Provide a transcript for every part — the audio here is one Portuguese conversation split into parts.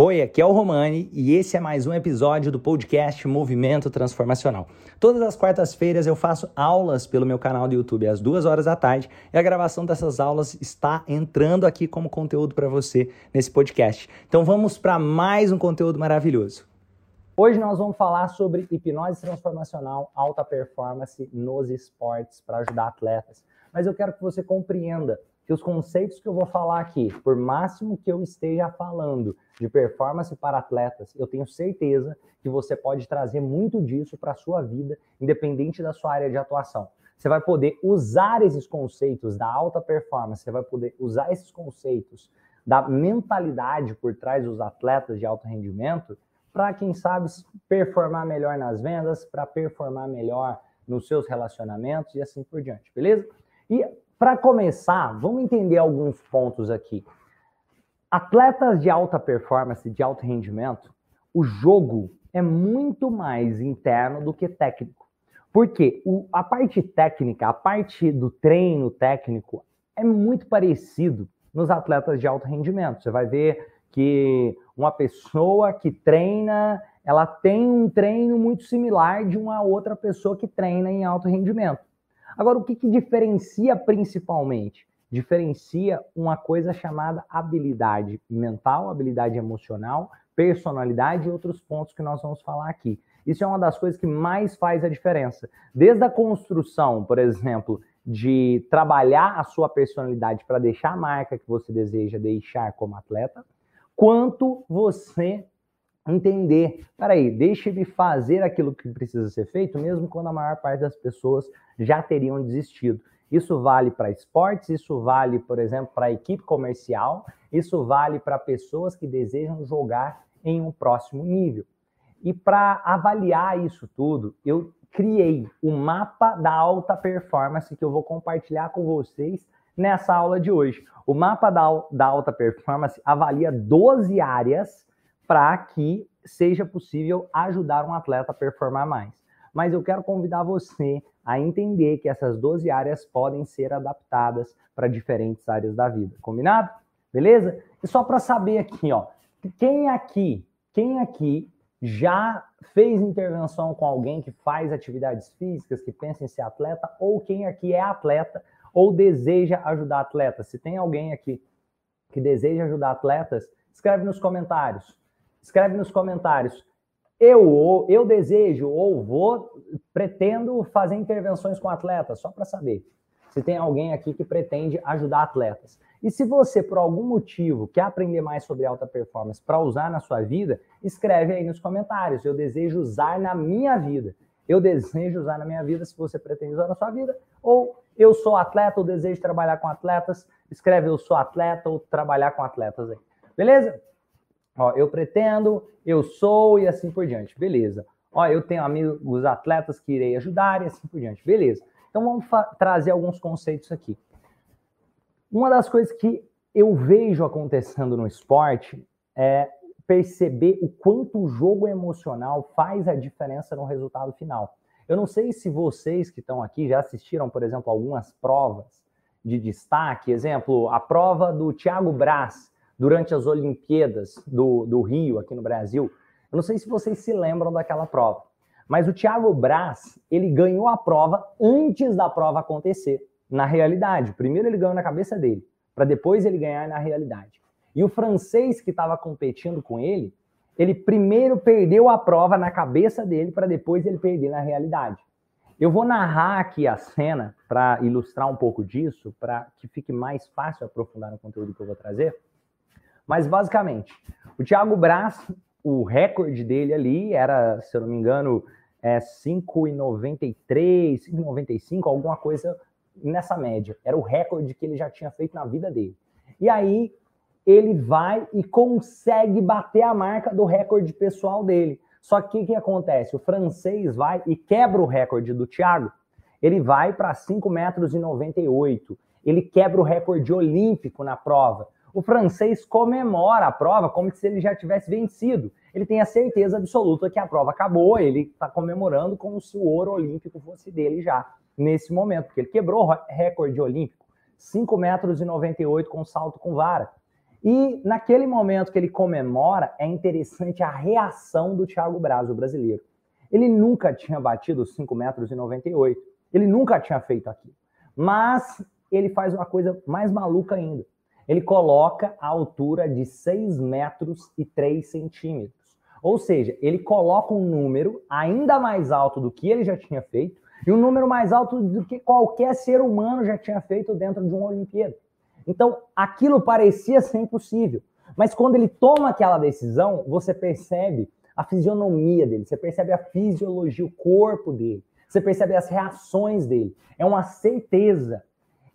Oi, aqui é o Romani e esse é mais um episódio do podcast Movimento Transformacional. Todas as quartas-feiras eu faço aulas pelo meu canal do YouTube às duas horas da tarde e a gravação dessas aulas está entrando aqui como conteúdo para você nesse podcast. Então vamos para mais um conteúdo maravilhoso. Hoje nós vamos falar sobre hipnose transformacional, alta performance nos esportes para ajudar atletas. Mas eu quero que você compreenda que os conceitos que eu vou falar aqui, por máximo que eu esteja falando de performance para atletas, eu tenho certeza que você pode trazer muito disso para a sua vida, independente da sua área de atuação. Você vai poder usar esses conceitos da alta performance, você vai poder usar esses conceitos da mentalidade por trás dos atletas de alto rendimento para, quem sabe, performar melhor nas vendas, para performar melhor nos seus relacionamentos e assim por diante, beleza? E para começar, vamos entender alguns pontos aqui. Atletas de alta performance, de alto rendimento, o jogo é muito mais interno do que técnico. Porque o, a parte técnica, a parte do treino técnico é muito parecido nos atletas de alto rendimento. Você vai ver que uma pessoa que treina, ela tem um treino muito similar de uma outra pessoa que treina em alto rendimento. Agora, o que, que diferencia principalmente? Diferencia uma coisa chamada habilidade mental, habilidade emocional, personalidade e outros pontos que nós vamos falar aqui. Isso é uma das coisas que mais faz a diferença. Desde a construção, por exemplo, de trabalhar a sua personalidade para deixar a marca que você deseja deixar como atleta, quanto você entender, peraí, deixa ele fazer aquilo que precisa ser feito, mesmo quando a maior parte das pessoas já teriam desistido. Isso vale para esportes, isso vale, por exemplo, para a equipe comercial, isso vale para pessoas que desejam jogar em um próximo nível. E para avaliar isso tudo, eu criei o mapa da alta performance que eu vou compartilhar com vocês nessa aula de hoje. O mapa da, da alta performance avalia 12 áreas para que seja possível ajudar um atleta a performar mais. Mas eu quero convidar você a entender que essas 12 áreas podem ser adaptadas para diferentes áreas da vida. Combinado? Beleza? E só para saber aqui, ó, quem aqui, quem aqui já fez intervenção com alguém que faz atividades físicas, que pensa em ser atleta, ou quem aqui é atleta ou deseja ajudar atletas? Se tem alguém aqui que deseja ajudar atletas, escreve nos comentários escreve nos comentários. Eu eu desejo ou vou pretendo fazer intervenções com atletas, só para saber se tem alguém aqui que pretende ajudar atletas. E se você, por algum motivo, quer aprender mais sobre alta performance para usar na sua vida, escreve aí nos comentários. Eu desejo usar na minha vida. Eu desejo usar na minha vida se você pretende usar na sua vida. Ou eu sou atleta ou desejo trabalhar com atletas. Escreve eu sou atleta ou trabalhar com atletas aí. Beleza? Ó, eu pretendo, eu sou e assim por diante. Beleza. Ó, eu tenho amigos atletas que irei ajudar e assim por diante. Beleza. Então vamos trazer alguns conceitos aqui. Uma das coisas que eu vejo acontecendo no esporte é perceber o quanto o jogo emocional faz a diferença no resultado final. Eu não sei se vocês que estão aqui já assistiram, por exemplo, algumas provas de destaque. Exemplo, a prova do Thiago Braz, durante as Olimpíadas do, do Rio, aqui no Brasil. Eu não sei se vocês se lembram daquela prova, mas o Thiago Braz, ele ganhou a prova antes da prova acontecer, na realidade. Primeiro ele ganhou na cabeça dele, para depois ele ganhar na realidade. E o francês que estava competindo com ele, ele primeiro perdeu a prova na cabeça dele, para depois ele perder na realidade. Eu vou narrar aqui a cena para ilustrar um pouco disso, para que fique mais fácil aprofundar no conteúdo que eu vou trazer. Mas basicamente, o Thiago Braz, o recorde dele ali era, se eu não me engano, é 5,93, 5,95, alguma coisa nessa média. Era o recorde que ele já tinha feito na vida dele. E aí ele vai e consegue bater a marca do recorde pessoal dele. Só que o que, acontece? O francês vai e quebra o recorde do Thiago. Ele vai para 5 metros 98. Ele quebra o recorde olímpico na prova o francês comemora a prova como se ele já tivesse vencido. Ele tem a certeza absoluta que a prova acabou, ele está comemorando como se o ouro olímpico fosse dele já, nesse momento, porque ele quebrou o recorde olímpico, 5 metros e 98 com salto com vara. E naquele momento que ele comemora, é interessante a reação do Thiago Braz, o brasileiro. Ele nunca tinha batido os 5 metros e 98. Ele nunca tinha feito aquilo. Mas ele faz uma coisa mais maluca ainda. Ele coloca a altura de 6 metros e 3 centímetros. Ou seja, ele coloca um número ainda mais alto do que ele já tinha feito e um número mais alto do que qualquer ser humano já tinha feito dentro de uma Olimpíada. Então, aquilo parecia ser impossível. Mas quando ele toma aquela decisão, você percebe a fisionomia dele, você percebe a fisiologia, o corpo dele, você percebe as reações dele. É uma certeza.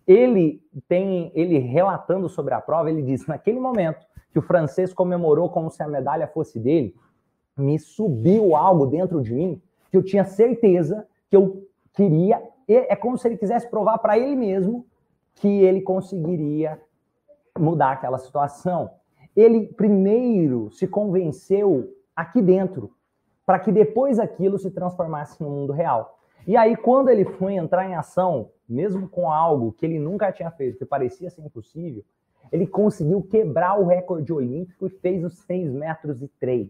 Ele tem, ele relatando sobre a prova, ele disse: naquele momento que o francês comemorou como se a medalha fosse dele, me subiu algo dentro de mim que eu tinha certeza que eu queria. É como se ele quisesse provar para ele mesmo que ele conseguiria mudar aquela situação. Ele primeiro se convenceu aqui dentro, para que depois aquilo se transformasse no mundo real. E aí, quando ele foi entrar em ação, mesmo com algo que ele nunca tinha feito, que parecia ser impossível, ele conseguiu quebrar o recorde olímpico e fez os 6 metros e 3.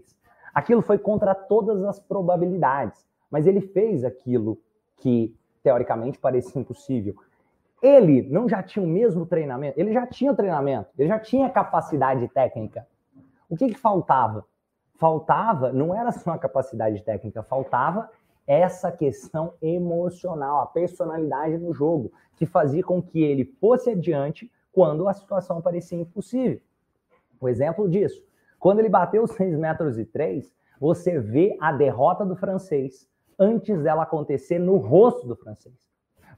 Aquilo foi contra todas as probabilidades, mas ele fez aquilo que teoricamente parecia impossível. Ele não já tinha o mesmo treinamento? Ele já tinha o treinamento, ele já tinha capacidade técnica. O que, que faltava? Faltava, não era só a capacidade técnica, faltava essa questão emocional, a personalidade no jogo, que fazia com que ele fosse adiante quando a situação parecia impossível. O exemplo disso, quando ele bateu os 6 metros e 3, você vê a derrota do francês antes dela acontecer no rosto do francês.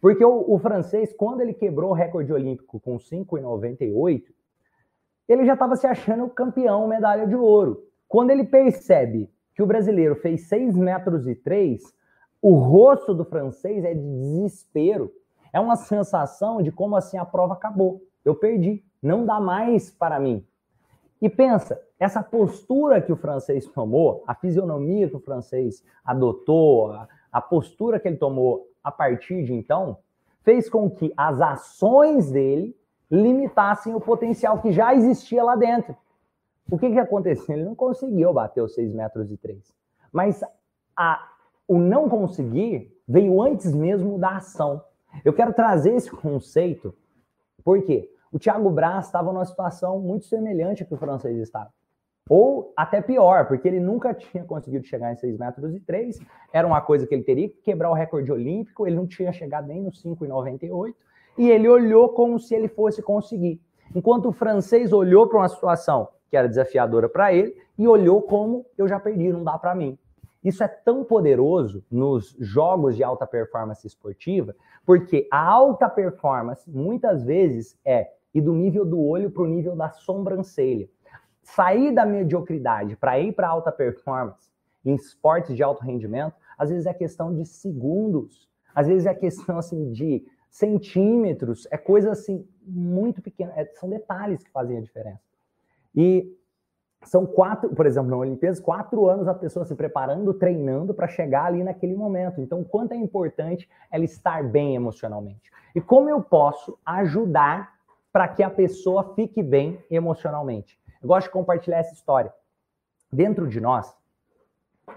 Porque o, o francês, quando ele quebrou o recorde olímpico com 5,98, ele já estava se achando campeão, medalha de ouro. Quando ele percebe que o brasileiro fez 6 metros e 3, o rosto do francês é de desespero. É uma sensação de como assim a prova acabou. Eu perdi, não dá mais para mim. E pensa, essa postura que o francês tomou, a fisionomia que o francês adotou, a, a postura que ele tomou a partir de então, fez com que as ações dele limitassem o potencial que já existia lá dentro. O que, que aconteceu? Ele não conseguiu bater os 6 metros e 3. Mas a, o não conseguir veio antes mesmo da ação. Eu quero trazer esse conceito, porque o Thiago Braz estava numa situação muito semelhante à que o francês estava. Ou até pior, porque ele nunca tinha conseguido chegar em 6 metros e 3, era uma coisa que ele teria que quebrar o recorde olímpico, ele não tinha chegado nem nos 5,98, e ele olhou como se ele fosse conseguir. Enquanto o francês olhou para uma situação que era desafiadora para ele, e olhou como eu já perdi, não dá para mim. Isso é tão poderoso nos jogos de alta performance esportiva, porque a alta performance muitas vezes é ir do nível do olho para o nível da sobrancelha. Sair da mediocridade para ir para alta performance em esportes de alto rendimento, às vezes é questão de segundos, às vezes é questão assim de centímetros, é coisa assim muito pequena, é, são detalhes que fazem a diferença. E são quatro, por exemplo, na Olimpíadas, quatro anos a pessoa se preparando, treinando para chegar ali naquele momento. Então, quanto é importante ela estar bem emocionalmente? E como eu posso ajudar para que a pessoa fique bem emocionalmente? Eu gosto de compartilhar essa história. Dentro de nós,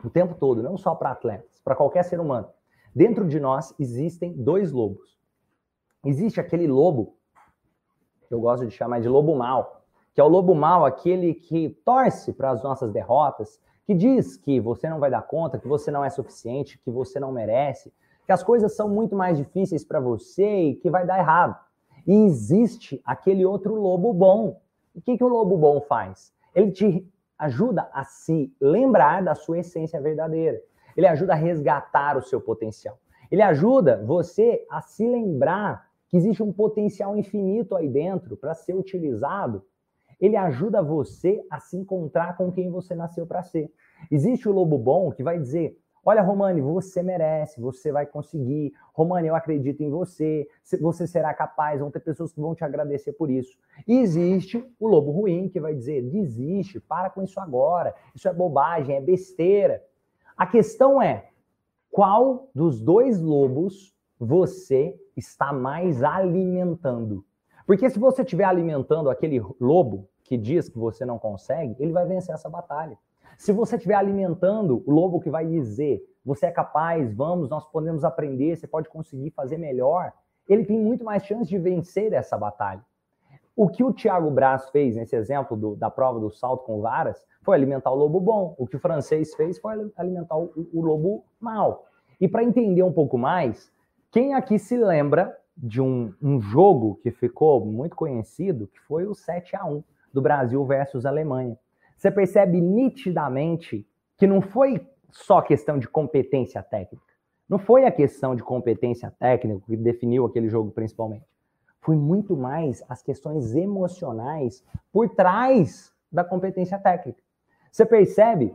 o tempo todo, não só para atletas, para qualquer ser humano, dentro de nós existem dois lobos. Existe aquele lobo, que eu gosto de chamar de lobo mal, que é o lobo mau, aquele que torce para as nossas derrotas, que diz que você não vai dar conta, que você não é suficiente, que você não merece, que as coisas são muito mais difíceis para você e que vai dar errado. E existe aquele outro lobo bom. O que, que o lobo bom faz? Ele te ajuda a se lembrar da sua essência verdadeira. Ele ajuda a resgatar o seu potencial. Ele ajuda você a se lembrar que existe um potencial infinito aí dentro para ser utilizado ele ajuda você a se encontrar com quem você nasceu para ser. Existe o lobo bom que vai dizer: Olha, Romani, você merece, você vai conseguir. Romani, eu acredito em você, você será capaz. Vão ter pessoas que vão te agradecer por isso. E existe o lobo ruim que vai dizer: desiste, para com isso agora. Isso é bobagem, é besteira. A questão é: qual dos dois lobos você está mais alimentando? Porque se você estiver alimentando aquele lobo que diz que você não consegue, ele vai vencer essa batalha. Se você estiver alimentando o lobo que vai dizer, você é capaz, vamos, nós podemos aprender, você pode conseguir fazer melhor, ele tem muito mais chance de vencer essa batalha. O que o Thiago Braz fez nesse exemplo do, da prova do salto com varas foi alimentar o lobo bom. O que o francês fez foi alimentar o, o lobo mal. E para entender um pouco mais, quem aqui se lembra de um, um, jogo que ficou muito conhecido, que foi o 7 a 1 do Brasil versus Alemanha? Você percebe nitidamente que não foi só questão de competência técnica. Não foi a questão de competência técnica que definiu aquele jogo principalmente foi muito mais as questões emocionais por trás da competência técnica. Você percebe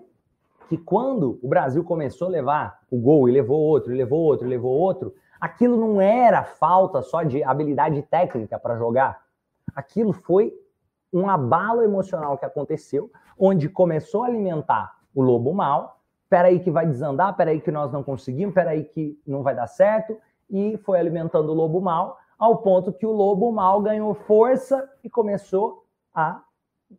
que quando o Brasil começou a levar o gol e levou outro, e levou outro, e levou outro, aquilo não era falta só de habilidade técnica para jogar. Aquilo foi um abalo emocional que aconteceu, onde começou a alimentar o lobo mal. Peraí que vai desandar, peraí que nós não conseguimos, peraí que não vai dar certo. E foi alimentando o lobo mal ao ponto que o lobo mal ganhou força e começou a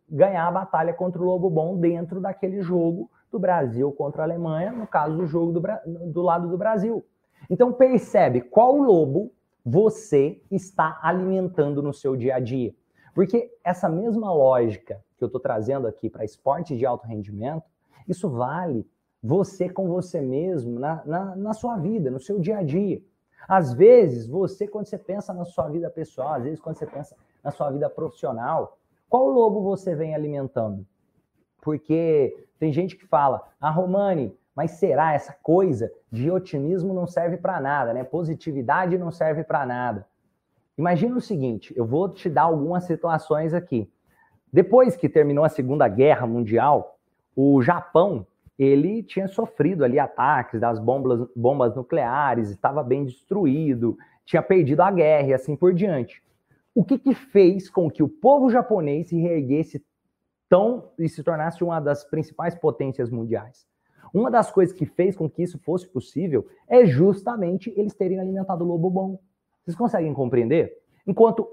ganhar a batalha contra o lobo bom dentro daquele jogo do Brasil contra a Alemanha, no caso do jogo do, do lado do Brasil. Então percebe qual lobo você está alimentando no seu dia a dia. Porque essa mesma lógica que eu estou trazendo aqui para esporte de alto rendimento, isso vale você com você mesmo na, na, na sua vida, no seu dia a dia. Às vezes, você, quando você pensa na sua vida pessoal, às vezes, quando você pensa na sua vida profissional, qual lobo você vem alimentando? Porque tem gente que fala, ah, Romani, mas será essa coisa de otimismo não serve para nada, né? Positividade não serve para nada. Imagina o seguinte, eu vou te dar algumas situações aqui. Depois que terminou a Segunda Guerra Mundial, o Japão ele tinha sofrido ali ataques das bombas, bombas nucleares, estava bem destruído, tinha perdido a guerra e assim por diante. O que, que fez com que o povo japonês se reerguesse tão e se tornasse uma das principais potências mundiais? Uma das coisas que fez com que isso fosse possível é justamente eles terem alimentado o lobo bom. Vocês conseguem compreender? Enquanto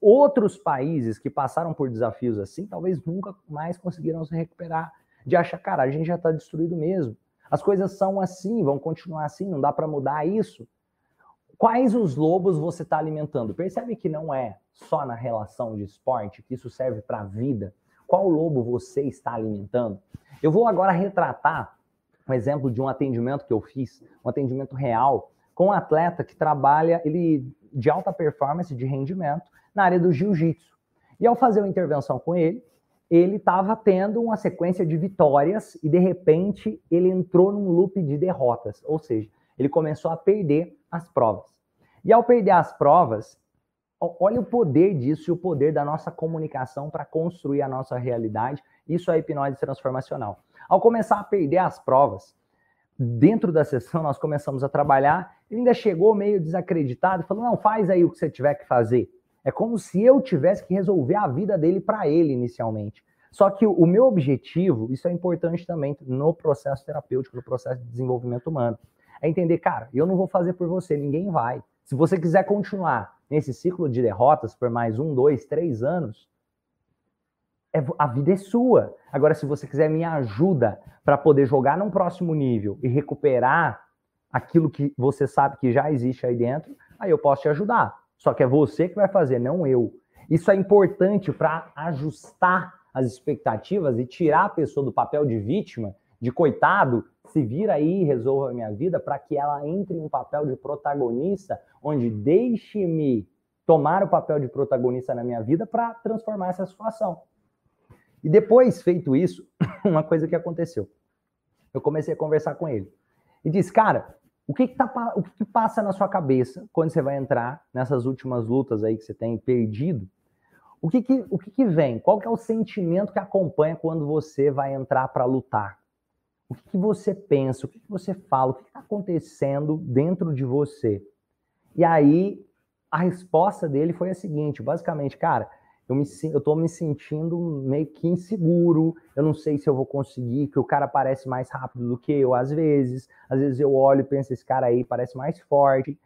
outros países que passaram por desafios assim, talvez nunca mais conseguiram se recuperar de achar, cara, a gente já está destruído mesmo. As coisas são assim, vão continuar assim, não dá para mudar isso. Quais os lobos você está alimentando? Percebe que não é só na relação de esporte, que isso serve para a vida. Qual lobo você está alimentando? Eu vou agora retratar um exemplo de um atendimento que eu fiz, um atendimento real, com um atleta que trabalha ele de alta performance, de rendimento, na área do jiu-jitsu. E ao fazer uma intervenção com ele, ele estava tendo uma sequência de vitórias e de repente ele entrou num loop de derrotas, ou seja, ele começou a perder as provas. E ao perder as provas, olha o poder disso e o poder da nossa comunicação para construir a nossa realidade. Isso é hipnose transformacional. Ao começar a perder as provas, dentro da sessão nós começamos a trabalhar, ele ainda chegou meio desacreditado, falou: "Não, faz aí o que você tiver que fazer". É como se eu tivesse que resolver a vida dele para ele inicialmente. Só que o meu objetivo, isso é importante também no processo terapêutico, no processo de desenvolvimento humano, é entender, cara, eu não vou fazer por você, ninguém vai. Se você quiser continuar nesse ciclo de derrotas por mais um, dois, três anos, é, a vida é sua. Agora, se você quiser minha ajuda para poder jogar num próximo nível e recuperar aquilo que você sabe que já existe aí dentro, aí eu posso te ajudar. Só que é você que vai fazer, não eu. Isso é importante para ajustar as expectativas e tirar a pessoa do papel de vítima, de coitado, se vira aí e resolva a minha vida, para que ela entre em um papel de protagonista, onde deixe-me tomar o papel de protagonista na minha vida para transformar essa situação. E depois, feito isso, uma coisa que aconteceu. Eu comecei a conversar com ele. E disse, cara, o que, que, tá, o que, que passa na sua cabeça quando você vai entrar nessas últimas lutas aí que você tem perdido? O que, que, o que, que vem? Qual que é o sentimento que acompanha quando você vai entrar para lutar? O que, que você pensa? O que, que você fala? O que está acontecendo dentro de você? E aí, a resposta dele foi a seguinte: basicamente, cara, eu, me, eu tô me sentindo meio que inseguro, eu não sei se eu vou conseguir, que o cara parece mais rápido do que eu às vezes, às vezes eu olho e penso, esse cara aí parece mais forte.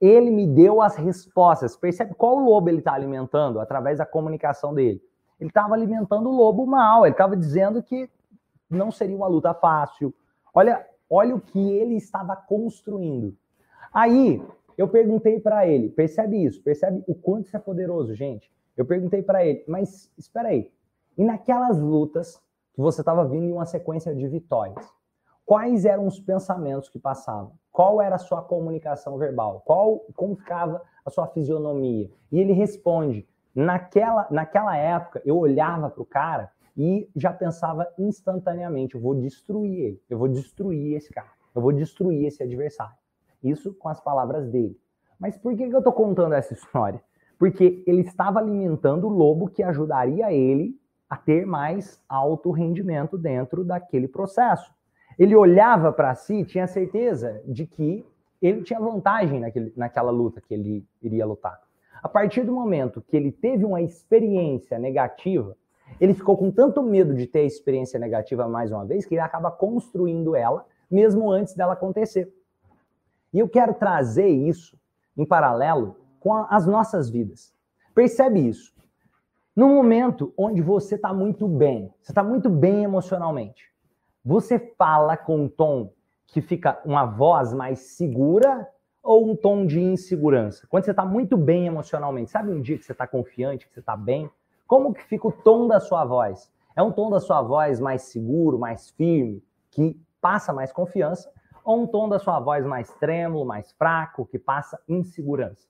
Ele me deu as respostas, percebe qual lobo ele está alimentando através da comunicação dele. Ele estava alimentando o lobo mal, ele estava dizendo que não seria uma luta fácil. Olha, olha o que ele estava construindo. Aí, eu perguntei para ele, percebe isso, percebe o quanto isso é poderoso, gente. Eu perguntei para ele, mas espera aí, e naquelas lutas que você estava vindo em uma sequência de vitórias, quais eram os pensamentos que passavam? Qual era a sua comunicação verbal? Qual, como ficava a sua fisionomia? E ele responde, naquela, naquela época eu olhava para o cara e já pensava instantaneamente, eu vou destruir ele, eu vou destruir esse cara, eu vou destruir esse adversário. Isso com as palavras dele. Mas por que, eu estou contando essa história? Porque ele estava alimentando o lobo que ajudaria ele a ter mais alto rendimento dentro daquele processo. Ele olhava para si, tinha certeza de que ele tinha vantagem naquele, naquela luta que ele iria lutar. A partir do momento que ele teve uma experiência negativa, ele ficou com tanto medo de ter a experiência negativa mais uma vez que ele acaba construindo ela mesmo antes dela acontecer. E eu quero trazer isso em paralelo com as nossas vidas. Percebe isso? No momento onde você está muito bem, você está muito bem emocionalmente, você fala com um tom que fica uma voz mais segura ou um tom de insegurança? Quando você está muito bem emocionalmente, sabe um dia que você está confiante, que você está bem? Como que fica o tom da sua voz? É um tom da sua voz mais seguro, mais firme, que passa mais confiança? ou um tom da sua voz mais trêmulo, mais fraco, que passa insegurança?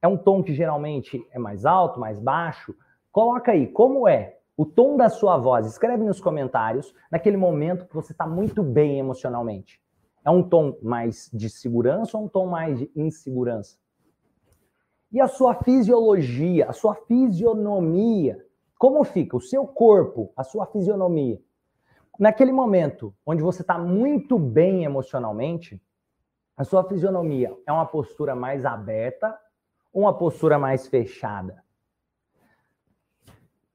É um tom que geralmente é mais alto, mais baixo? Coloca aí, como é o tom da sua voz? Escreve nos comentários, naquele momento que você está muito bem emocionalmente. É um tom mais de segurança ou um tom mais de insegurança? E a sua fisiologia, a sua fisionomia, como fica? O seu corpo, a sua fisionomia naquele momento onde você está muito bem emocionalmente, a sua fisionomia é uma postura mais aberta uma postura mais fechada?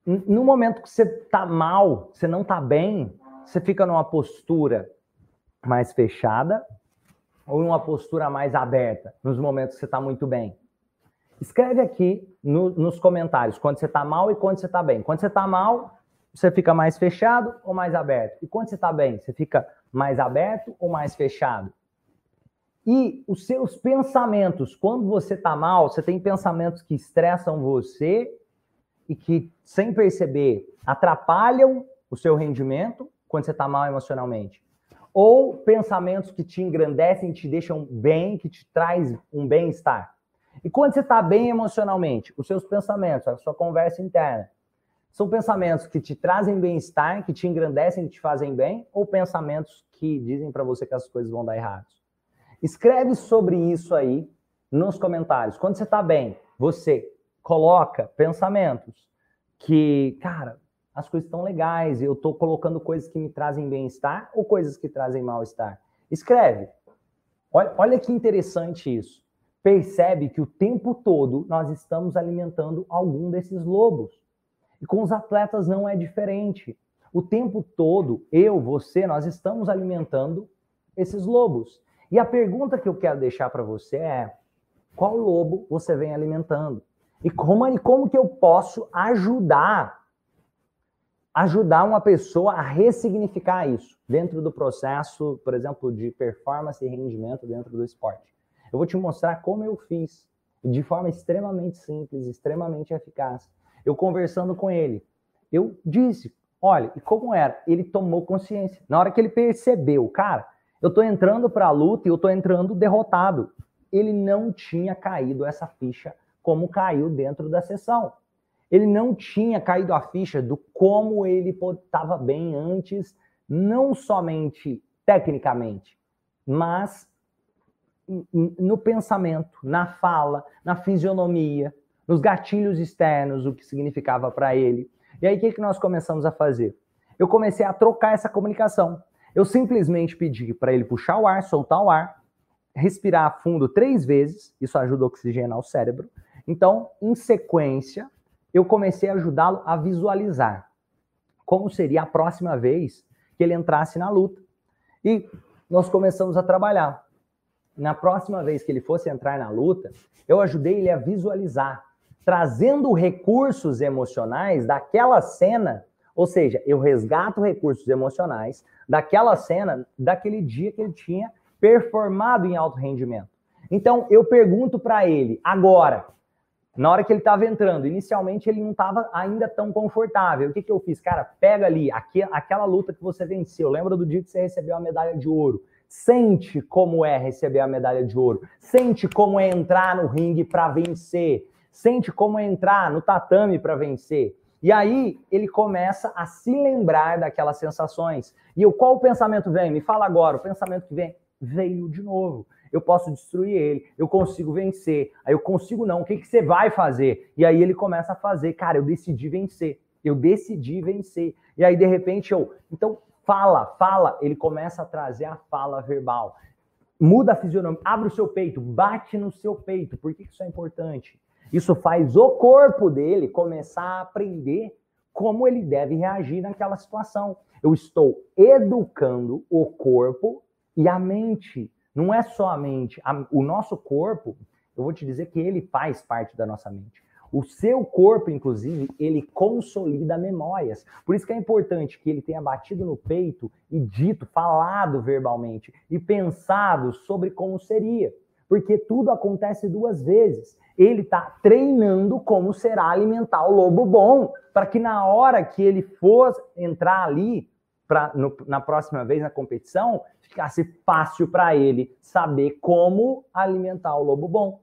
No momento que você está mal, você não está bem, você fica numa postura mais fechada ou uma postura mais aberta nos momentos que você está muito bem? Escreve aqui no, nos comentários quando você está mal e quando você está bem. Quando você está mal, você fica mais fechado ou mais aberto? E quando você está bem, você fica mais aberto ou mais fechado? E os seus pensamentos, quando você está mal, você tem pensamentos que estressam você e que, sem perceber, atrapalham o seu rendimento quando você está mal emocionalmente. Ou pensamentos que te engrandecem, te deixam bem, que te traz um bem-estar. E quando você está bem emocionalmente, os seus pensamentos, a sua conversa interna, são pensamentos que te trazem bem-estar, que te engrandecem, que te fazem bem, ou pensamentos que dizem para você que as coisas vão dar errado? Escreve sobre isso aí nos comentários. Quando você está bem, você coloca pensamentos que, cara, as coisas estão legais, eu estou colocando coisas que me trazem bem-estar ou coisas que trazem mal-estar. Escreve. Olha, olha que interessante isso. Percebe que o tempo todo nós estamos alimentando algum desses lobos. E com os atletas não é diferente. O tempo todo, eu, você, nós estamos alimentando esses lobos. E a pergunta que eu quero deixar para você é: qual lobo você vem alimentando? E como, e como que eu posso ajudar ajudar uma pessoa a ressignificar isso dentro do processo, por exemplo, de performance e rendimento dentro do esporte. Eu vou te mostrar como eu fiz de forma extremamente simples, extremamente eficaz eu conversando com ele, eu disse, olha, e como era? Ele tomou consciência. Na hora que ele percebeu, cara, eu tô entrando para a luta e eu tô entrando derrotado. Ele não tinha caído essa ficha como caiu dentro da sessão. Ele não tinha caído a ficha do como ele estava bem antes, não somente tecnicamente, mas no pensamento, na fala, na fisionomia, nos gatilhos externos, o que significava para ele. E aí, o que, que nós começamos a fazer? Eu comecei a trocar essa comunicação. Eu simplesmente pedi para ele puxar o ar, soltar o ar, respirar fundo três vezes, isso ajuda a oxigenar o cérebro. Então, em sequência, eu comecei a ajudá-lo a visualizar como seria a próxima vez que ele entrasse na luta. E nós começamos a trabalhar. Na próxima vez que ele fosse entrar na luta, eu ajudei ele a visualizar trazendo recursos emocionais daquela cena, ou seja, eu resgato recursos emocionais daquela cena, daquele dia que ele tinha performado em alto rendimento. Então, eu pergunto para ele, agora, na hora que ele estava entrando, inicialmente ele não estava ainda tão confortável. O que, que eu fiz? Cara, pega ali, aqui, aquela luta que você venceu. Lembra do dia que você recebeu a medalha de ouro? Sente como é receber a medalha de ouro. Sente como é entrar no ringue para vencer. Sente como é entrar no tatame para vencer. E aí ele começa a se lembrar daquelas sensações. E eu, qual o pensamento vem? Me fala agora. O pensamento que vem veio de novo eu posso destruir ele, eu consigo vencer. Aí eu consigo não, o que, que você vai fazer? E aí ele começa a fazer, cara, eu decidi vencer, eu decidi vencer. E aí de repente eu, então fala, fala, ele começa a trazer a fala verbal. Muda a fisionomia, abre o seu peito, bate no seu peito. Por que isso é importante? Isso faz o corpo dele começar a aprender como ele deve reagir naquela situação. Eu estou educando o corpo e a mente. Não é só a mente. O nosso corpo, eu vou te dizer que ele faz parte da nossa mente. O seu corpo, inclusive, ele consolida memórias. Por isso que é importante que ele tenha batido no peito e dito, falado verbalmente e pensado sobre como seria. Porque tudo acontece duas vezes. Ele está treinando como será alimentar o lobo bom, para que na hora que ele for entrar ali, pra, no, na próxima vez na competição, ficasse fácil para ele saber como alimentar o lobo bom.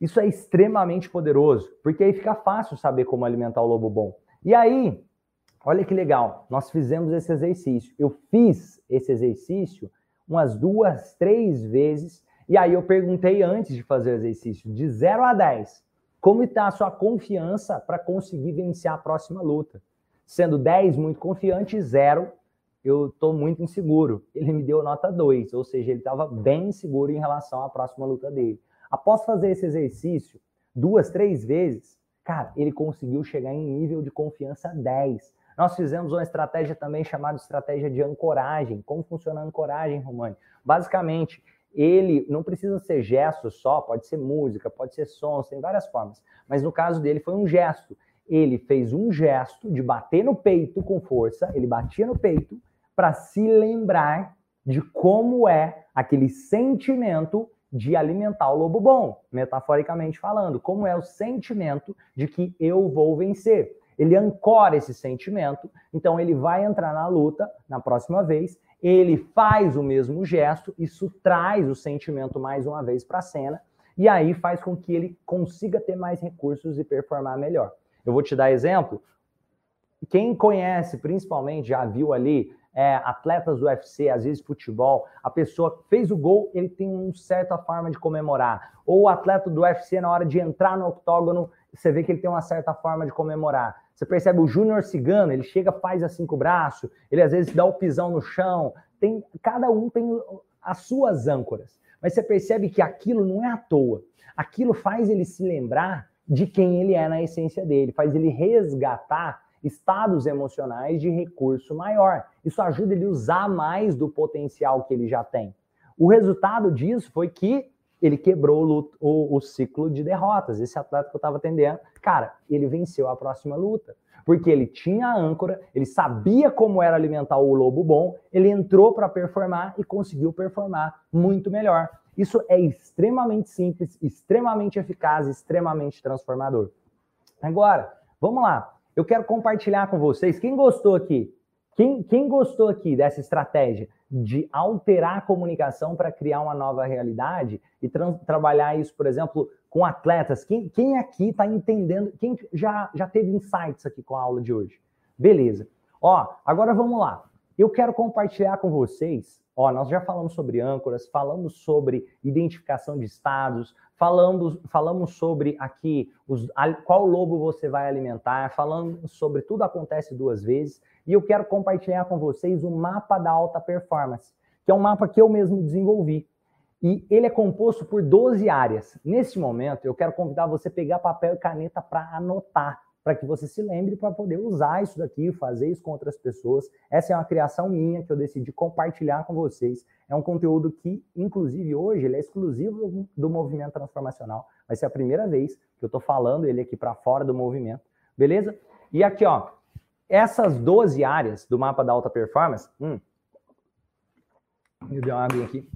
Isso é extremamente poderoso, porque aí fica fácil saber como alimentar o lobo bom. E aí, olha que legal, nós fizemos esse exercício. Eu fiz esse exercício umas duas, três vezes, e aí eu perguntei antes de fazer o exercício, de 0 a 10, como está a sua confiança para conseguir vencer a próxima luta? Sendo 10 muito confiante, 0 eu estou muito inseguro. Ele me deu nota 2, ou seja, ele estava bem inseguro em relação à próxima luta dele. Após fazer esse exercício duas, três vezes, cara, ele conseguiu chegar em nível de confiança 10. Nós fizemos uma estratégia também chamada estratégia de ancoragem. Como funciona a ancoragem, Romani? Basicamente, ele não precisa ser gesto só, pode ser música, pode ser sons, tem várias formas. Mas no caso dele foi um gesto. Ele fez um gesto de bater no peito com força, ele batia no peito para se lembrar de como é aquele sentimento de alimentar o lobo bom, metaforicamente falando, como é o sentimento de que eu vou vencer. Ele ancora esse sentimento, então ele vai entrar na luta na próxima vez, ele faz o mesmo gesto, isso traz o sentimento mais uma vez para a cena, e aí faz com que ele consiga ter mais recursos e performar melhor. Eu vou te dar exemplo. Quem conhece, principalmente, já viu ali é, atletas do UFC, às vezes futebol, a pessoa fez o gol, ele tem uma certa forma de comemorar. Ou o atleta do UFC, na hora de entrar no octógono, você vê que ele tem uma certa forma de comemorar. Você percebe o Júnior Cigano, ele chega, faz assim com o braço, ele às vezes dá o pisão no chão. Tem, cada um tem as suas âncoras. Mas você percebe que aquilo não é à toa. Aquilo faz ele se lembrar de quem ele é na essência dele, faz ele resgatar estados emocionais de recurso maior. Isso ajuda ele a usar mais do potencial que ele já tem. O resultado disso foi que ele quebrou o, o, o ciclo de derrotas. Esse atleta que eu estava atendendo, cara, ele venceu a próxima luta. Porque ele tinha a âncora, ele sabia como era alimentar o lobo bom, ele entrou para performar e conseguiu performar muito melhor. Isso é extremamente simples, extremamente eficaz, extremamente transformador. Agora, vamos lá. Eu quero compartilhar com vocês. Quem gostou aqui? Quem, quem gostou aqui dessa estratégia de alterar a comunicação para criar uma nova realidade e tra trabalhar isso, por exemplo, com atletas? Quem, quem aqui está entendendo? Quem já, já teve insights aqui com a aula de hoje? Beleza. Ó, agora vamos lá. Eu quero compartilhar com vocês Ó, nós já falamos sobre âncoras, falamos sobre identificação de estados, falamos, falamos sobre aqui os, qual lobo você vai alimentar, falamos sobre tudo acontece duas vezes, e eu quero compartilhar com vocês o mapa da alta performance, que é um mapa que eu mesmo desenvolvi. E ele é composto por 12 áreas. Nesse momento, eu quero convidar você a pegar papel e caneta para anotar para que você se lembre para poder usar isso daqui, fazer isso com outras pessoas. Essa é uma criação minha que eu decidi compartilhar com vocês. É um conteúdo que, inclusive, hoje ele é exclusivo do movimento transformacional. Vai ser a primeira vez que eu estou falando ele aqui para fora do movimento, beleza? E aqui, ó, essas 12 áreas do mapa da alta performance, hum, me deu uma aqui.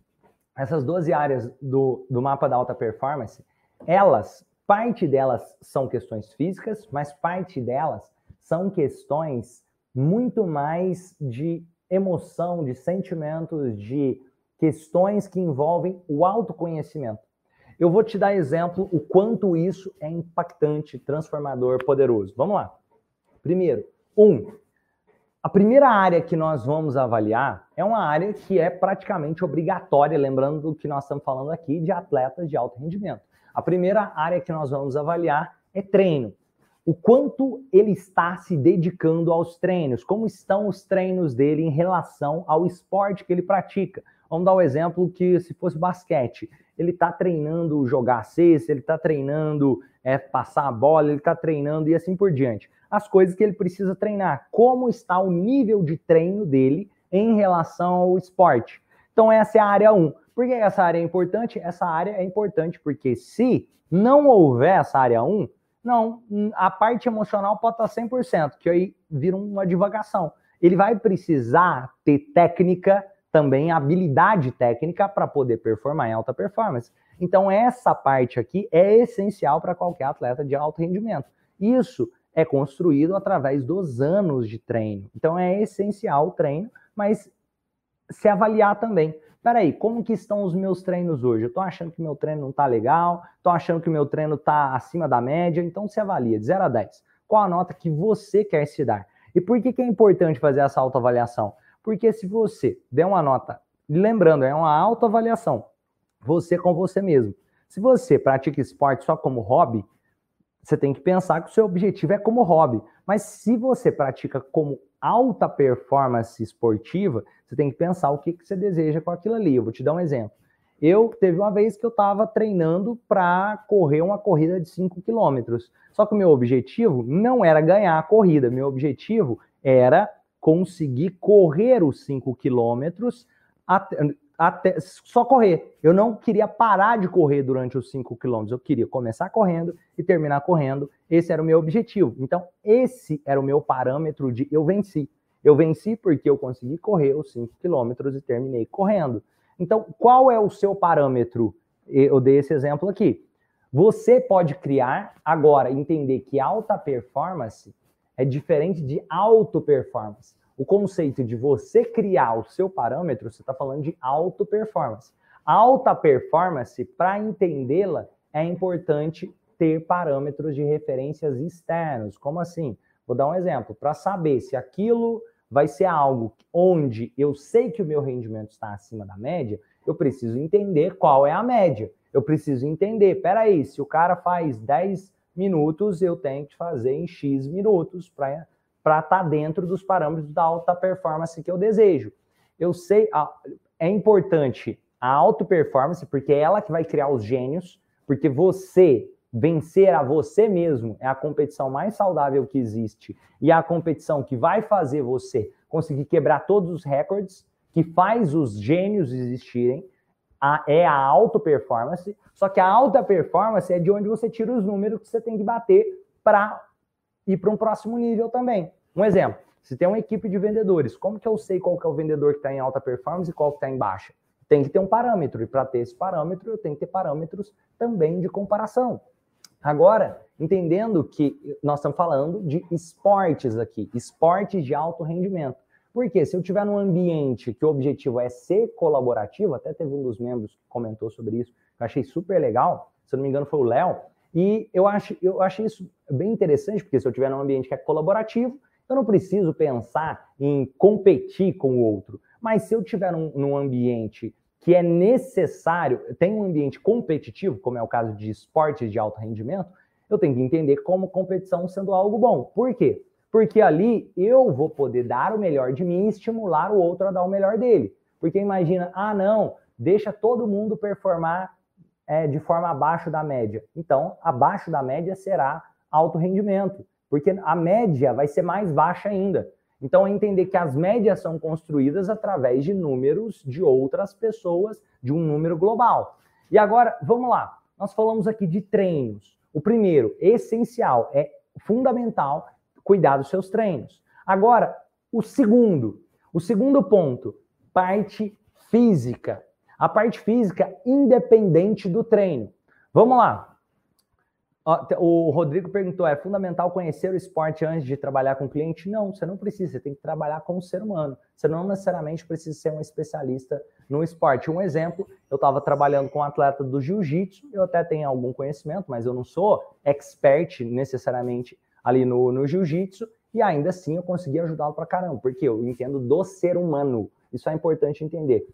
Essas 12 áreas do, do mapa da alta performance, elas Parte delas são questões físicas, mas parte delas são questões muito mais de emoção, de sentimentos, de questões que envolvem o autoconhecimento. Eu vou te dar exemplo o quanto isso é impactante, transformador, poderoso. Vamos lá. Primeiro, um, a primeira área que nós vamos avaliar é uma área que é praticamente obrigatória, lembrando do que nós estamos falando aqui de atletas de alto rendimento. A primeira área que nós vamos avaliar é treino. O quanto ele está se dedicando aos treinos, como estão os treinos dele em relação ao esporte que ele pratica. Vamos dar o um exemplo que se fosse basquete, ele está treinando jogar cesta, ele está treinando é, passar a bola, ele está treinando e assim por diante. As coisas que ele precisa treinar, como está o nível de treino dele em relação ao esporte. Então essa é a área 1. Por que essa área é importante? Essa área é importante porque se não houver essa área 1, não, a parte emocional pode estar 100%, que aí vira uma divagação. Ele vai precisar ter técnica, também habilidade técnica para poder performar em alta performance. Então essa parte aqui é essencial para qualquer atleta de alto rendimento. Isso é construído através dos anos de treino. Então é essencial o treino, mas se avaliar também peraí, como que estão os meus treinos hoje? Eu tô achando que meu treino não tá legal, tô achando que meu treino tá acima da média, então se avalia de 0 a 10. Qual a nota que você quer se dar? E por que, que é importante fazer essa autoavaliação? Porque se você der uma nota, lembrando, é uma autoavaliação, você com você mesmo. Se você pratica esporte só como hobby, você tem que pensar que o seu objetivo é como hobby. Mas se você pratica como alta performance esportiva, você tem que pensar o que, que você deseja com aquilo ali. Eu vou te dar um exemplo. Eu teve uma vez que eu estava treinando para correr uma corrida de 5 quilômetros. Só que o meu objetivo não era ganhar a corrida, meu objetivo era conseguir correr os 5 quilômetros até só correr. Eu não queria parar de correr durante os 5 quilômetros. Eu queria começar correndo e terminar correndo. Esse era o meu objetivo. Então, esse era o meu parâmetro de eu venci. Eu venci porque eu consegui correr os 5 quilômetros e terminei correndo. Então, qual é o seu parâmetro? Eu dei esse exemplo aqui. Você pode criar agora, entender que alta performance é diferente de auto performance o conceito de você criar o seu parâmetro, você está falando de auto performance. Alta performance, para entendê-la, é importante ter parâmetros de referências externos. Como assim? Vou dar um exemplo. Para saber se aquilo vai ser algo onde eu sei que o meu rendimento está acima da média, eu preciso entender qual é a média. Eu preciso entender, peraí, se o cara faz 10 minutos, eu tenho que fazer em X minutos para para estar tá dentro dos parâmetros da alta performance que eu desejo. Eu sei, é importante a alta performance, porque é ela que vai criar os gênios, porque você vencer a você mesmo é a competição mais saudável que existe e é a competição que vai fazer você conseguir quebrar todos os recordes, que faz os gênios existirem, a, é a alta performance. Só que a alta performance é de onde você tira os números que você tem que bater para ir para um próximo nível também. Um exemplo, se tem uma equipe de vendedores, como que eu sei qual que é o vendedor que está em alta performance e qual que está em baixa? Tem que ter um parâmetro, e para ter esse parâmetro, eu tenho que ter parâmetros também de comparação. Agora, entendendo que nós estamos falando de esportes aqui, esportes de alto rendimento. Porque se eu tiver num ambiente que o objetivo é ser colaborativo, até teve um dos membros que comentou sobre isso, eu achei super legal, se eu não me engano foi o Léo, e eu acho, eu achei isso bem interessante, porque se eu tiver num ambiente que é colaborativo, eu não preciso pensar em competir com o outro. Mas se eu tiver num, num ambiente que é necessário, tem um ambiente competitivo, como é o caso de esportes de alto rendimento, eu tenho que entender como competição sendo algo bom. Por quê? Porque ali eu vou poder dar o melhor de mim e estimular o outro a dar o melhor dele. Porque imagina, ah, não, deixa todo mundo performar é, de forma abaixo da média. Então, abaixo da média será alto rendimento. Porque a média vai ser mais baixa ainda. Então, é entender que as médias são construídas através de números de outras pessoas, de um número global. E agora, vamos lá. Nós falamos aqui de treinos. O primeiro, essencial, é fundamental cuidar dos seus treinos. Agora, o segundo, o segundo ponto, parte física. A parte física independente do treino. Vamos lá. O Rodrigo perguntou: é fundamental conhecer o esporte antes de trabalhar com o cliente? Não, você não precisa, você tem que trabalhar com o ser humano. Você não necessariamente precisa ser um especialista no esporte. Um exemplo: eu estava trabalhando com um atleta do jiu-jitsu, eu até tenho algum conhecimento, mas eu não sou expert necessariamente ali no, no jiu-jitsu, e ainda assim eu consegui ajudá-lo para caramba, porque eu entendo do ser humano. Isso é importante entender.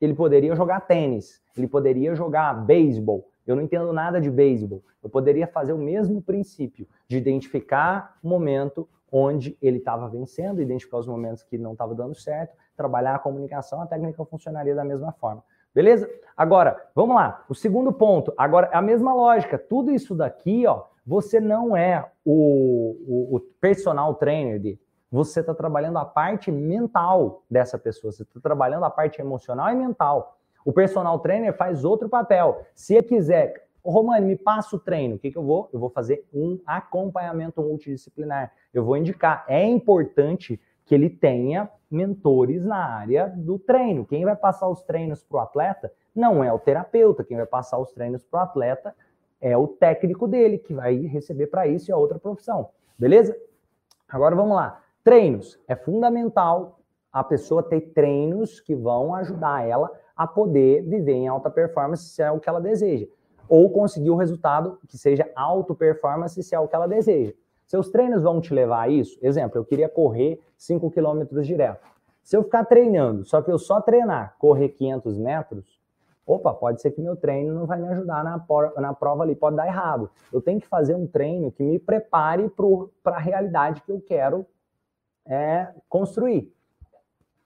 Ele poderia jogar tênis, ele poderia jogar beisebol, eu não entendo nada de beisebol. Eu poderia fazer o mesmo princípio de identificar o momento onde ele estava vencendo, identificar os momentos que não estava dando certo, trabalhar a comunicação, a técnica funcionaria da mesma forma. Beleza? Agora, vamos lá. O segundo ponto, agora é a mesma lógica. Tudo isso daqui, ó, você não é o, o, o personal trainer dele. Você está trabalhando a parte mental dessa pessoa. Você está trabalhando a parte emocional e mental. O personal trainer faz outro papel. Se ele quiser, Romani, me passa o treino, o que, que eu vou? Eu vou fazer um acompanhamento multidisciplinar. Eu vou indicar. É importante que ele tenha mentores na área do treino. Quem vai passar os treinos para o atleta não é o terapeuta. Quem vai passar os treinos para o atleta é o técnico dele, que vai receber para isso e a outra profissão. Beleza? Agora vamos lá. Treinos. É fundamental a pessoa ter treinos que vão ajudar ela a poder viver em alta performance se é o que ela deseja. Ou conseguir o resultado que seja alto performance se é o que ela deseja. Seus treinos vão te levar a isso? Exemplo, eu queria correr 5 km direto. Se eu ficar treinando, só que eu só treinar, correr 500 metros, opa, pode ser que meu treino não vai me ajudar na, na prova ali, pode dar errado. Eu tenho que fazer um treino que me prepare para a realidade que eu quero é, construir.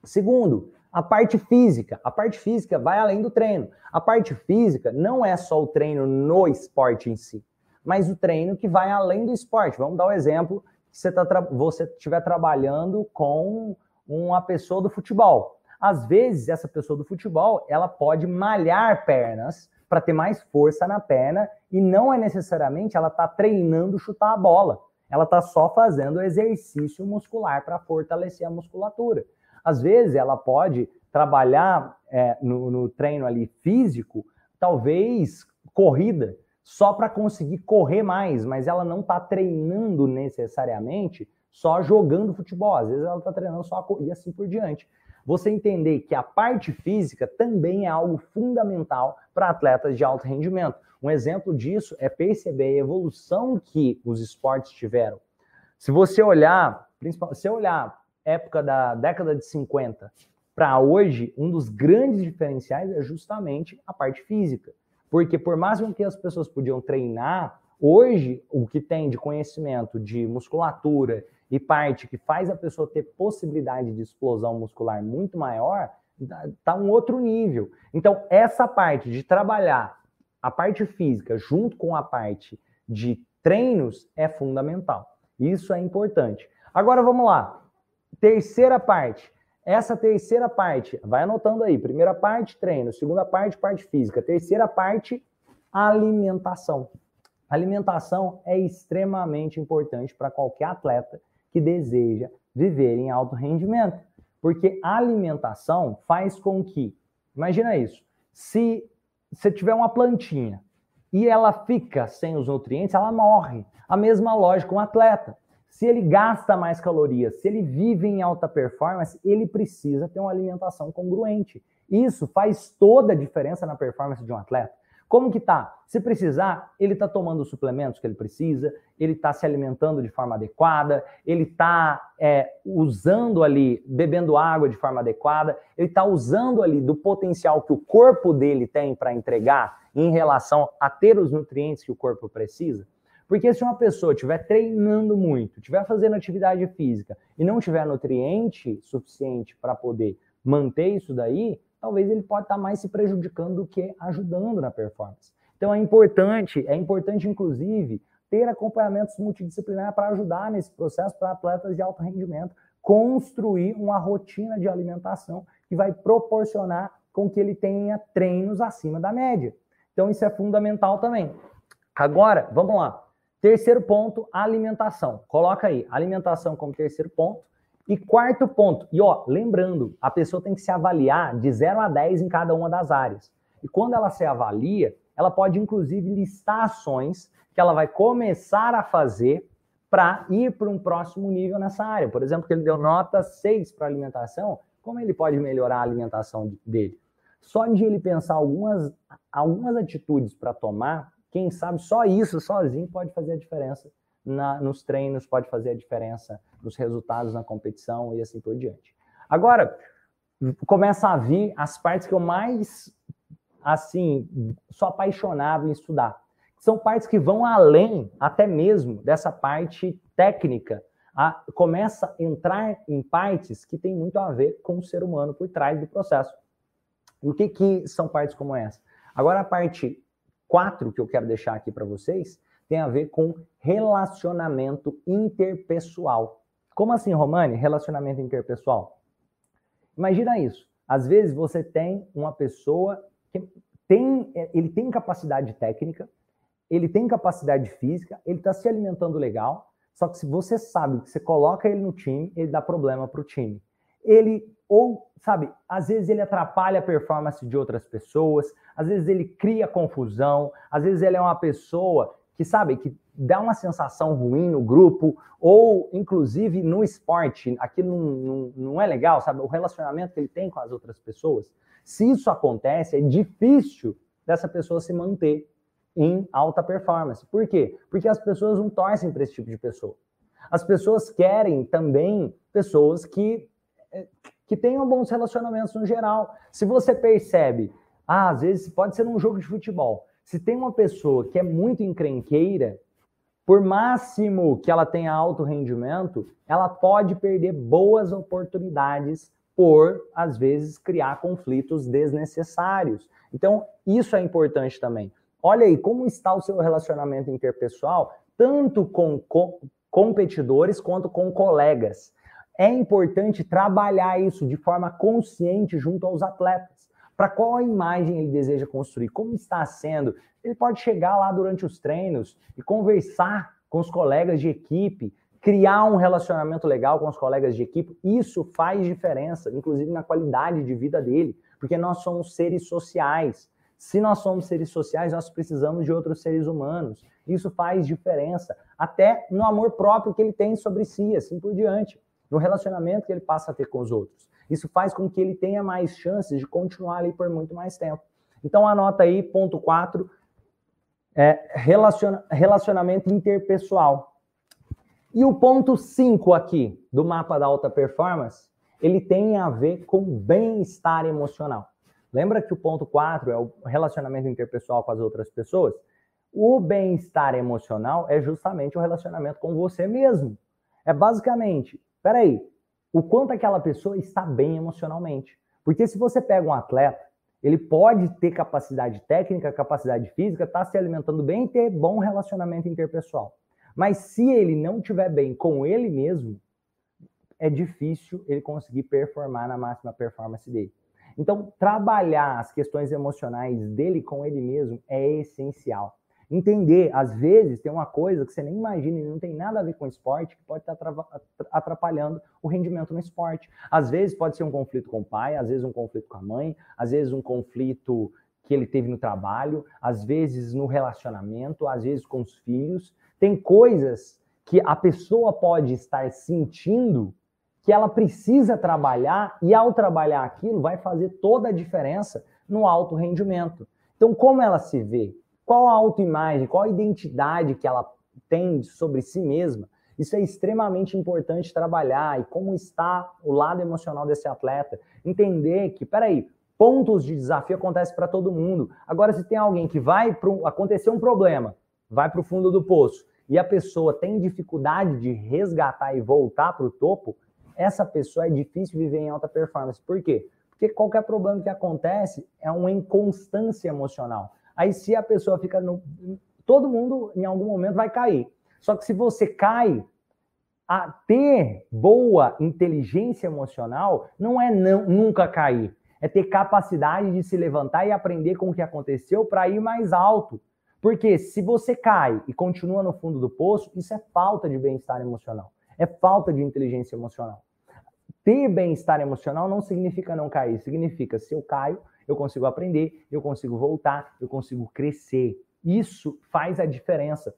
Segundo, a parte física. A parte física vai além do treino. A parte física não é só o treino no esporte em si, mas o treino que vai além do esporte. Vamos dar um exemplo que você tá você estiver trabalhando com uma pessoa do futebol. Às vezes, essa pessoa do futebol, ela pode malhar pernas para ter mais força na perna e não é necessariamente ela está treinando chutar a bola. Ela está só fazendo exercício muscular para fortalecer a musculatura. Às vezes, ela pode trabalhar é, no, no treino ali físico, talvez corrida, só para conseguir correr mais, mas ela não está treinando necessariamente só jogando futebol. Às vezes ela está treinando só a e assim por diante. Você entender que a parte física também é algo fundamental para atletas de alto rendimento. Um exemplo disso é perceber a evolução que os esportes tiveram. Se você olhar, principalmente, se olhar época da década de 50 para hoje, um dos grandes diferenciais é justamente a parte física. Porque por mais que as pessoas podiam treinar, hoje o que tem de conhecimento de musculatura e parte que faz a pessoa ter possibilidade de explosão muscular muito maior, está um outro nível. Então, essa parte de trabalhar a parte física junto com a parte de treinos é fundamental. Isso é importante. Agora vamos lá. Terceira parte. Essa terceira parte, vai anotando aí. Primeira parte, treino. Segunda parte, parte física. Terceira parte, alimentação. Alimentação é extremamente importante para qualquer atleta que deseja viver em alto rendimento. Porque a alimentação faz com que, imagina isso, se você tiver uma plantinha e ela fica sem os nutrientes, ela morre. A mesma lógica um atleta. Se ele gasta mais calorias, se ele vive em alta performance, ele precisa ter uma alimentação congruente. Isso faz toda a diferença na performance de um atleta. Como que tá? Se precisar, ele está tomando os suplementos que ele precisa, ele está se alimentando de forma adequada, ele está é, usando ali, bebendo água de forma adequada, ele está usando ali do potencial que o corpo dele tem para entregar em relação a ter os nutrientes que o corpo precisa. Porque se uma pessoa estiver treinando muito, estiver fazendo atividade física e não tiver nutriente suficiente para poder manter isso daí, talvez ele pode estar tá mais se prejudicando do que ajudando na performance. Então é importante, é importante inclusive ter acompanhamentos multidisciplinares para ajudar nesse processo para atletas de alto rendimento, construir uma rotina de alimentação que vai proporcionar com que ele tenha treinos acima da média. Então, isso é fundamental também. Agora, vamos lá. Terceiro ponto, alimentação. Coloca aí, alimentação como terceiro ponto. E quarto ponto, e ó, lembrando, a pessoa tem que se avaliar de 0 a 10 em cada uma das áreas. E quando ela se avalia, ela pode inclusive listar ações que ela vai começar a fazer para ir para um próximo nível nessa área. Por exemplo, que ele deu nota 6 para alimentação, como ele pode melhorar a alimentação dele? Só de ele pensar algumas, algumas atitudes para tomar, quem sabe só isso sozinho pode fazer a diferença na, nos treinos, pode fazer a diferença nos resultados na competição e assim por diante. Agora, começa a vir as partes que eu mais, assim, sou apaixonado em estudar. São partes que vão além, até mesmo, dessa parte técnica. A, começa a entrar em partes que tem muito a ver com o ser humano por trás do processo. E o que, que são partes como essa? Agora, a parte 4 que eu quero deixar aqui para vocês tem a ver com relacionamento interpessoal. Como assim, Romani? Relacionamento interpessoal? Imagina isso. Às vezes você tem uma pessoa que tem, ele tem capacidade técnica, ele tem capacidade física, ele está se alimentando legal, só que se você sabe que você coloca ele no time, ele dá problema para o time. Ele, ou, sabe, às vezes ele atrapalha a performance de outras pessoas, às vezes ele cria confusão, às vezes ele é uma pessoa que sabe que dá uma sensação ruim no grupo ou inclusive no esporte, aquilo não, não, não é legal, sabe? O relacionamento que ele tem com as outras pessoas. Se isso acontece, é difícil dessa pessoa se manter em alta performance. Por quê? Porque as pessoas não torcem para esse tipo de pessoa. As pessoas querem também pessoas que, eh, que tenham bons relacionamentos no geral. Se você percebe, ah, às vezes pode ser num jogo de futebol. Se tem uma pessoa que é muito encrenqueira, por máximo que ela tenha alto rendimento, ela pode perder boas oportunidades por, às vezes, criar conflitos desnecessários. Então, isso é importante também. Olha aí como está o seu relacionamento interpessoal, tanto com, com competidores quanto com colegas. É importante trabalhar isso de forma consciente junto aos atletas para qual imagem ele deseja construir, como está sendo. Ele pode chegar lá durante os treinos e conversar com os colegas de equipe, criar um relacionamento legal com os colegas de equipe. Isso faz diferença, inclusive na qualidade de vida dele, porque nós somos seres sociais. Se nós somos seres sociais, nós precisamos de outros seres humanos. Isso faz diferença, até no amor próprio que ele tem sobre si, assim por diante, no relacionamento que ele passa a ter com os outros. Isso faz com que ele tenha mais chances de continuar ali por muito mais tempo. Então anota aí, ponto 4, é, relaciona, relacionamento interpessoal. E o ponto 5 aqui do mapa da alta performance, ele tem a ver com bem-estar emocional. Lembra que o ponto 4 é o relacionamento interpessoal com as outras pessoas? O bem-estar emocional é justamente o relacionamento com você mesmo. É basicamente, peraí, o quanto aquela pessoa está bem emocionalmente. Porque se você pega um atleta, ele pode ter capacidade técnica, capacidade física, estar tá se alimentando bem e ter bom relacionamento interpessoal. Mas se ele não estiver bem com ele mesmo, é difícil ele conseguir performar na máxima performance dele. Então, trabalhar as questões emocionais dele com ele mesmo é essencial entender, às vezes, tem uma coisa que você nem imagina e não tem nada a ver com esporte que pode estar atrapalhando o rendimento no esporte. Às vezes pode ser um conflito com o pai, às vezes um conflito com a mãe, às vezes um conflito que ele teve no trabalho, às vezes no relacionamento, às vezes com os filhos. Tem coisas que a pessoa pode estar sentindo que ela precisa trabalhar e ao trabalhar aquilo vai fazer toda a diferença no alto rendimento. Então, como ela se vê? Qual a autoimagem, qual a identidade que ela tem sobre si mesma? Isso é extremamente importante trabalhar e como está o lado emocional desse atleta. Entender que, peraí, pontos de desafio acontecem para todo mundo. Agora, se tem alguém que vai para acontecer um problema, vai para o fundo do poço e a pessoa tem dificuldade de resgatar e voltar para o topo, essa pessoa é difícil viver em alta performance. Por quê? Porque qualquer problema que acontece é uma inconstância emocional. Aí, se a pessoa fica no, todo mundo em algum momento vai cair. Só que se você cai, a ter boa inteligência emocional não é não, nunca cair, é ter capacidade de se levantar e aprender com o que aconteceu para ir mais alto. Porque se você cai e continua no fundo do poço, isso é falta de bem-estar emocional, é falta de inteligência emocional. Ter bem-estar emocional não significa não cair, significa se eu caio, eu consigo aprender, eu consigo voltar, eu consigo crescer. Isso faz a diferença.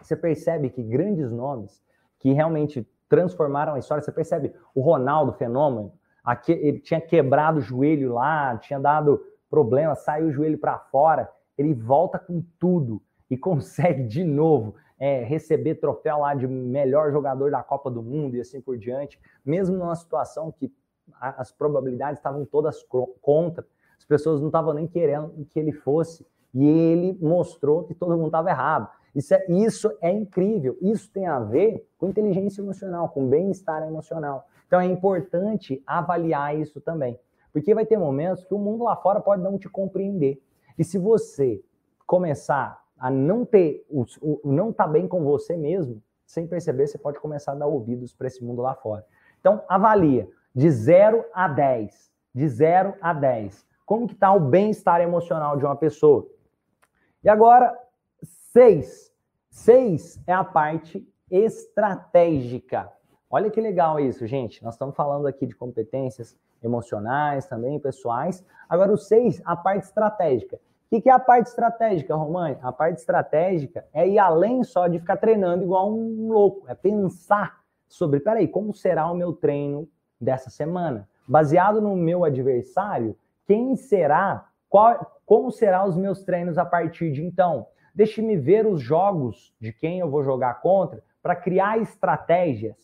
Você percebe que grandes nomes que realmente transformaram a história, você percebe o Ronaldo fenômeno, aqui, ele tinha quebrado o joelho lá, tinha dado problema, saiu o joelho para fora, ele volta com tudo e consegue de novo é, receber troféu lá de melhor jogador da Copa do Mundo e assim por diante, mesmo numa situação que as probabilidades estavam todas contra, as pessoas não estavam nem querendo que ele fosse, e ele mostrou que todo mundo estava errado. Isso é, isso é incrível, isso tem a ver com inteligência emocional, com bem-estar emocional. Então é importante avaliar isso também, porque vai ter momentos que o mundo lá fora pode não te compreender. E se você começar a não ter, o, o não estar tá bem com você mesmo, sem perceber, você pode começar a dar ouvidos para esse mundo lá fora. Então, avalia de 0 a 10. De 0 a 10. Como que está o bem-estar emocional de uma pessoa? E agora, 6. 6 é a parte estratégica. Olha que legal isso, gente. Nós estamos falando aqui de competências emocionais também, pessoais. Agora, o 6, a parte estratégica. O que é a parte estratégica, Romani? A parte estratégica é ir além só de ficar treinando igual um louco, é pensar sobre, peraí, como será o meu treino dessa semana? Baseado no meu adversário, quem será, qual, como serão os meus treinos a partir de então? Deixe-me ver os jogos de quem eu vou jogar contra para criar estratégias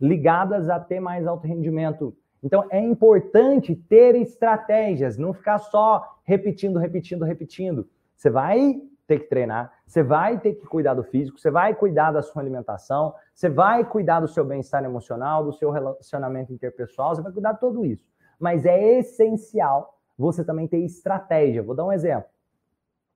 ligadas a ter mais alto rendimento então é importante ter estratégias, não ficar só repetindo, repetindo, repetindo. Você vai ter que treinar, você vai ter que cuidar do físico, você vai cuidar da sua alimentação, você vai cuidar do seu bem-estar emocional, do seu relacionamento interpessoal, você vai cuidar de tudo isso. Mas é essencial você também ter estratégia. Vou dar um exemplo.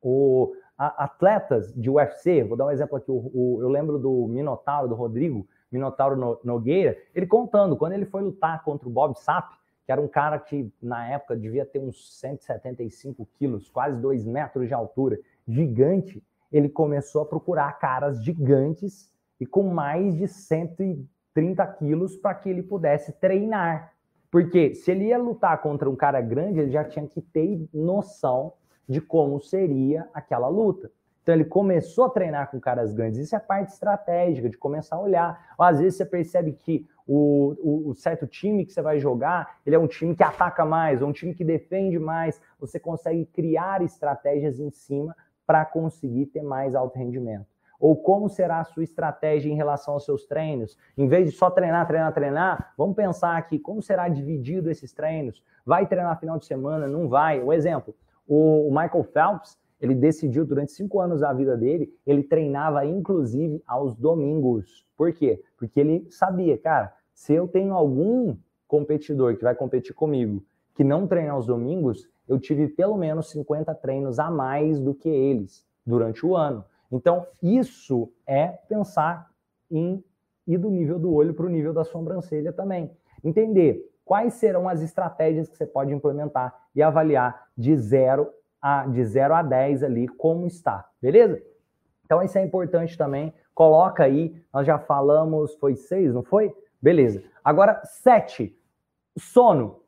O, a, atletas de UFC, vou dar um exemplo aqui, o, o, eu lembro do Minotauro, do Rodrigo, Minotauro Nogueira, ele contando, quando ele foi lutar contra o Bob Sapp, que era um cara que na época devia ter uns 175 quilos, quase 2 metros de altura, gigante, ele começou a procurar caras gigantes e com mais de 130 quilos para que ele pudesse treinar. Porque se ele ia lutar contra um cara grande, ele já tinha que ter noção de como seria aquela luta. Então ele começou a treinar com caras grandes. Isso é a parte estratégica, de começar a olhar. Às vezes você percebe que o, o, o, certo time que você vai jogar, ele é um time que ataca mais, ou um time que defende mais. Você consegue criar estratégias em cima para conseguir ter mais alto rendimento. Ou como será a sua estratégia em relação aos seus treinos? Em vez de só treinar, treinar, treinar, vamos pensar aqui como será dividido esses treinos. Vai treinar final de semana? Não vai? Um exemplo, o Michael Phelps, ele decidiu durante cinco anos da vida dele, ele treinava inclusive aos domingos. Por quê? Porque ele sabia, cara, se eu tenho algum competidor que vai competir comigo que não treina aos domingos, eu tive pelo menos 50 treinos a mais do que eles durante o ano. Então, isso é pensar em ir do nível do olho para o nível da sobrancelha também. Entender quais serão as estratégias que você pode implementar e avaliar de zero a, de 0 a 10 ali como está, beleza? Então isso é importante também. Coloca aí, nós já falamos, foi 6, não foi? Beleza. Agora, 7. Sono.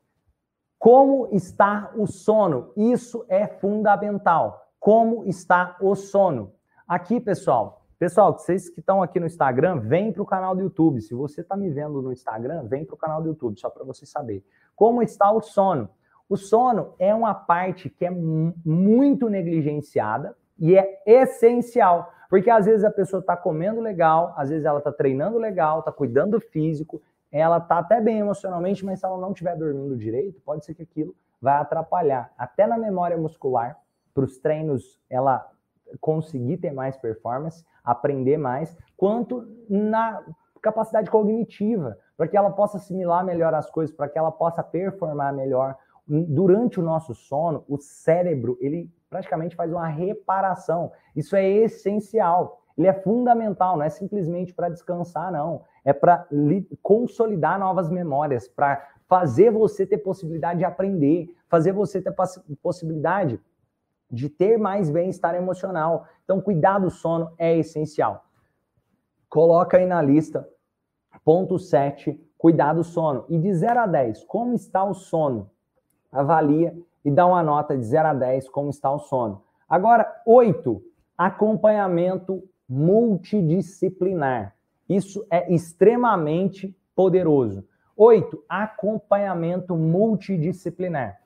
Como está o sono? Isso é fundamental. Como está o sono? Aqui, pessoal, Pessoal, vocês que estão aqui no Instagram, vem para o canal do YouTube. Se você está me vendo no Instagram, vem para o canal do YouTube, só para você saber. Como está o sono? O sono é uma parte que é muito negligenciada e é essencial, porque às vezes a pessoa está comendo legal, às vezes ela está treinando legal, está cuidando do físico, ela está até bem emocionalmente, mas se ela não estiver dormindo direito, pode ser que aquilo vai atrapalhar. Até na memória muscular, para os treinos ela conseguir ter mais performance, aprender mais, quanto na capacidade cognitiva, para que ela possa assimilar melhor as coisas, para que ela possa performar melhor, durante o nosso sono, o cérebro ele praticamente faz uma reparação. Isso é essencial. Ele é fundamental, não é simplesmente para descansar, não. É para consolidar novas memórias, para fazer você ter possibilidade de aprender, fazer você ter possibilidade de ter mais bem-estar emocional. Então, cuidar do sono é essencial. Coloca aí na lista, ponto 7, cuidar do sono. E de 0 a 10, como está o sono? Avalia e dá uma nota de 0 a 10, como está o sono. Agora, 8, acompanhamento multidisciplinar. Isso é extremamente poderoso. 8, acompanhamento multidisciplinar.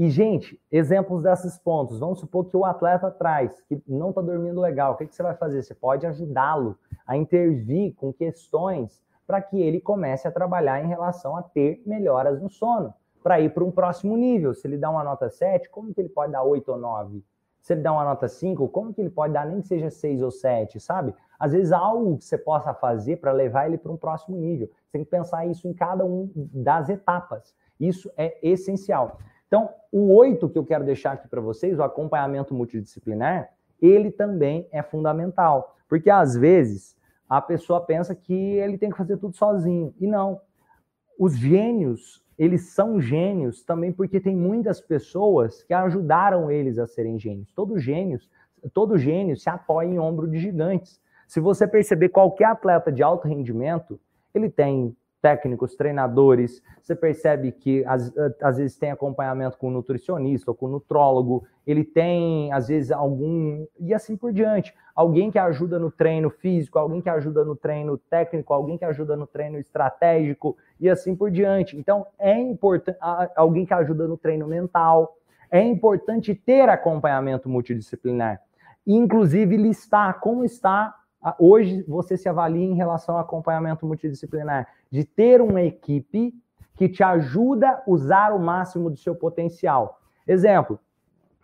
E, gente, exemplos desses pontos. Vamos supor que o atleta traz, que não está dormindo legal. O que, que você vai fazer? Você pode ajudá-lo a intervir com questões para que ele comece a trabalhar em relação a ter melhoras no sono, para ir para um próximo nível. Se ele dá uma nota 7, como que ele pode dar 8 ou 9? Se ele dá uma nota 5, como que ele pode dar nem que seja 6 ou 7, sabe? Às vezes algo que você possa fazer para levar ele para um próximo nível. Você tem que pensar isso em cada um das etapas. Isso é essencial. Então, o 8 que eu quero deixar aqui para vocês, o acompanhamento multidisciplinar, ele também é fundamental. Porque às vezes a pessoa pensa que ele tem que fazer tudo sozinho. E não. Os gênios, eles são gênios também porque tem muitas pessoas que ajudaram eles a serem gênios. Todo gênios, todo gênio se apoia em ombro de gigantes. Se você perceber qualquer atleta de alto rendimento, ele tem técnicos, treinadores. Você percebe que às, às vezes tem acompanhamento com nutricionista ou com nutrólogo. Ele tem, às vezes, algum. E assim por diante. Alguém que ajuda no treino físico, alguém que ajuda no treino técnico, alguém que ajuda no treino estratégico e assim por diante. Então, é importante. Alguém que ajuda no treino mental. É importante ter acompanhamento multidisciplinar. Inclusive, listar como está hoje você se avalia em relação ao acompanhamento multidisciplinar, de ter uma equipe que te ajuda a usar o máximo do seu potencial. Exemplo,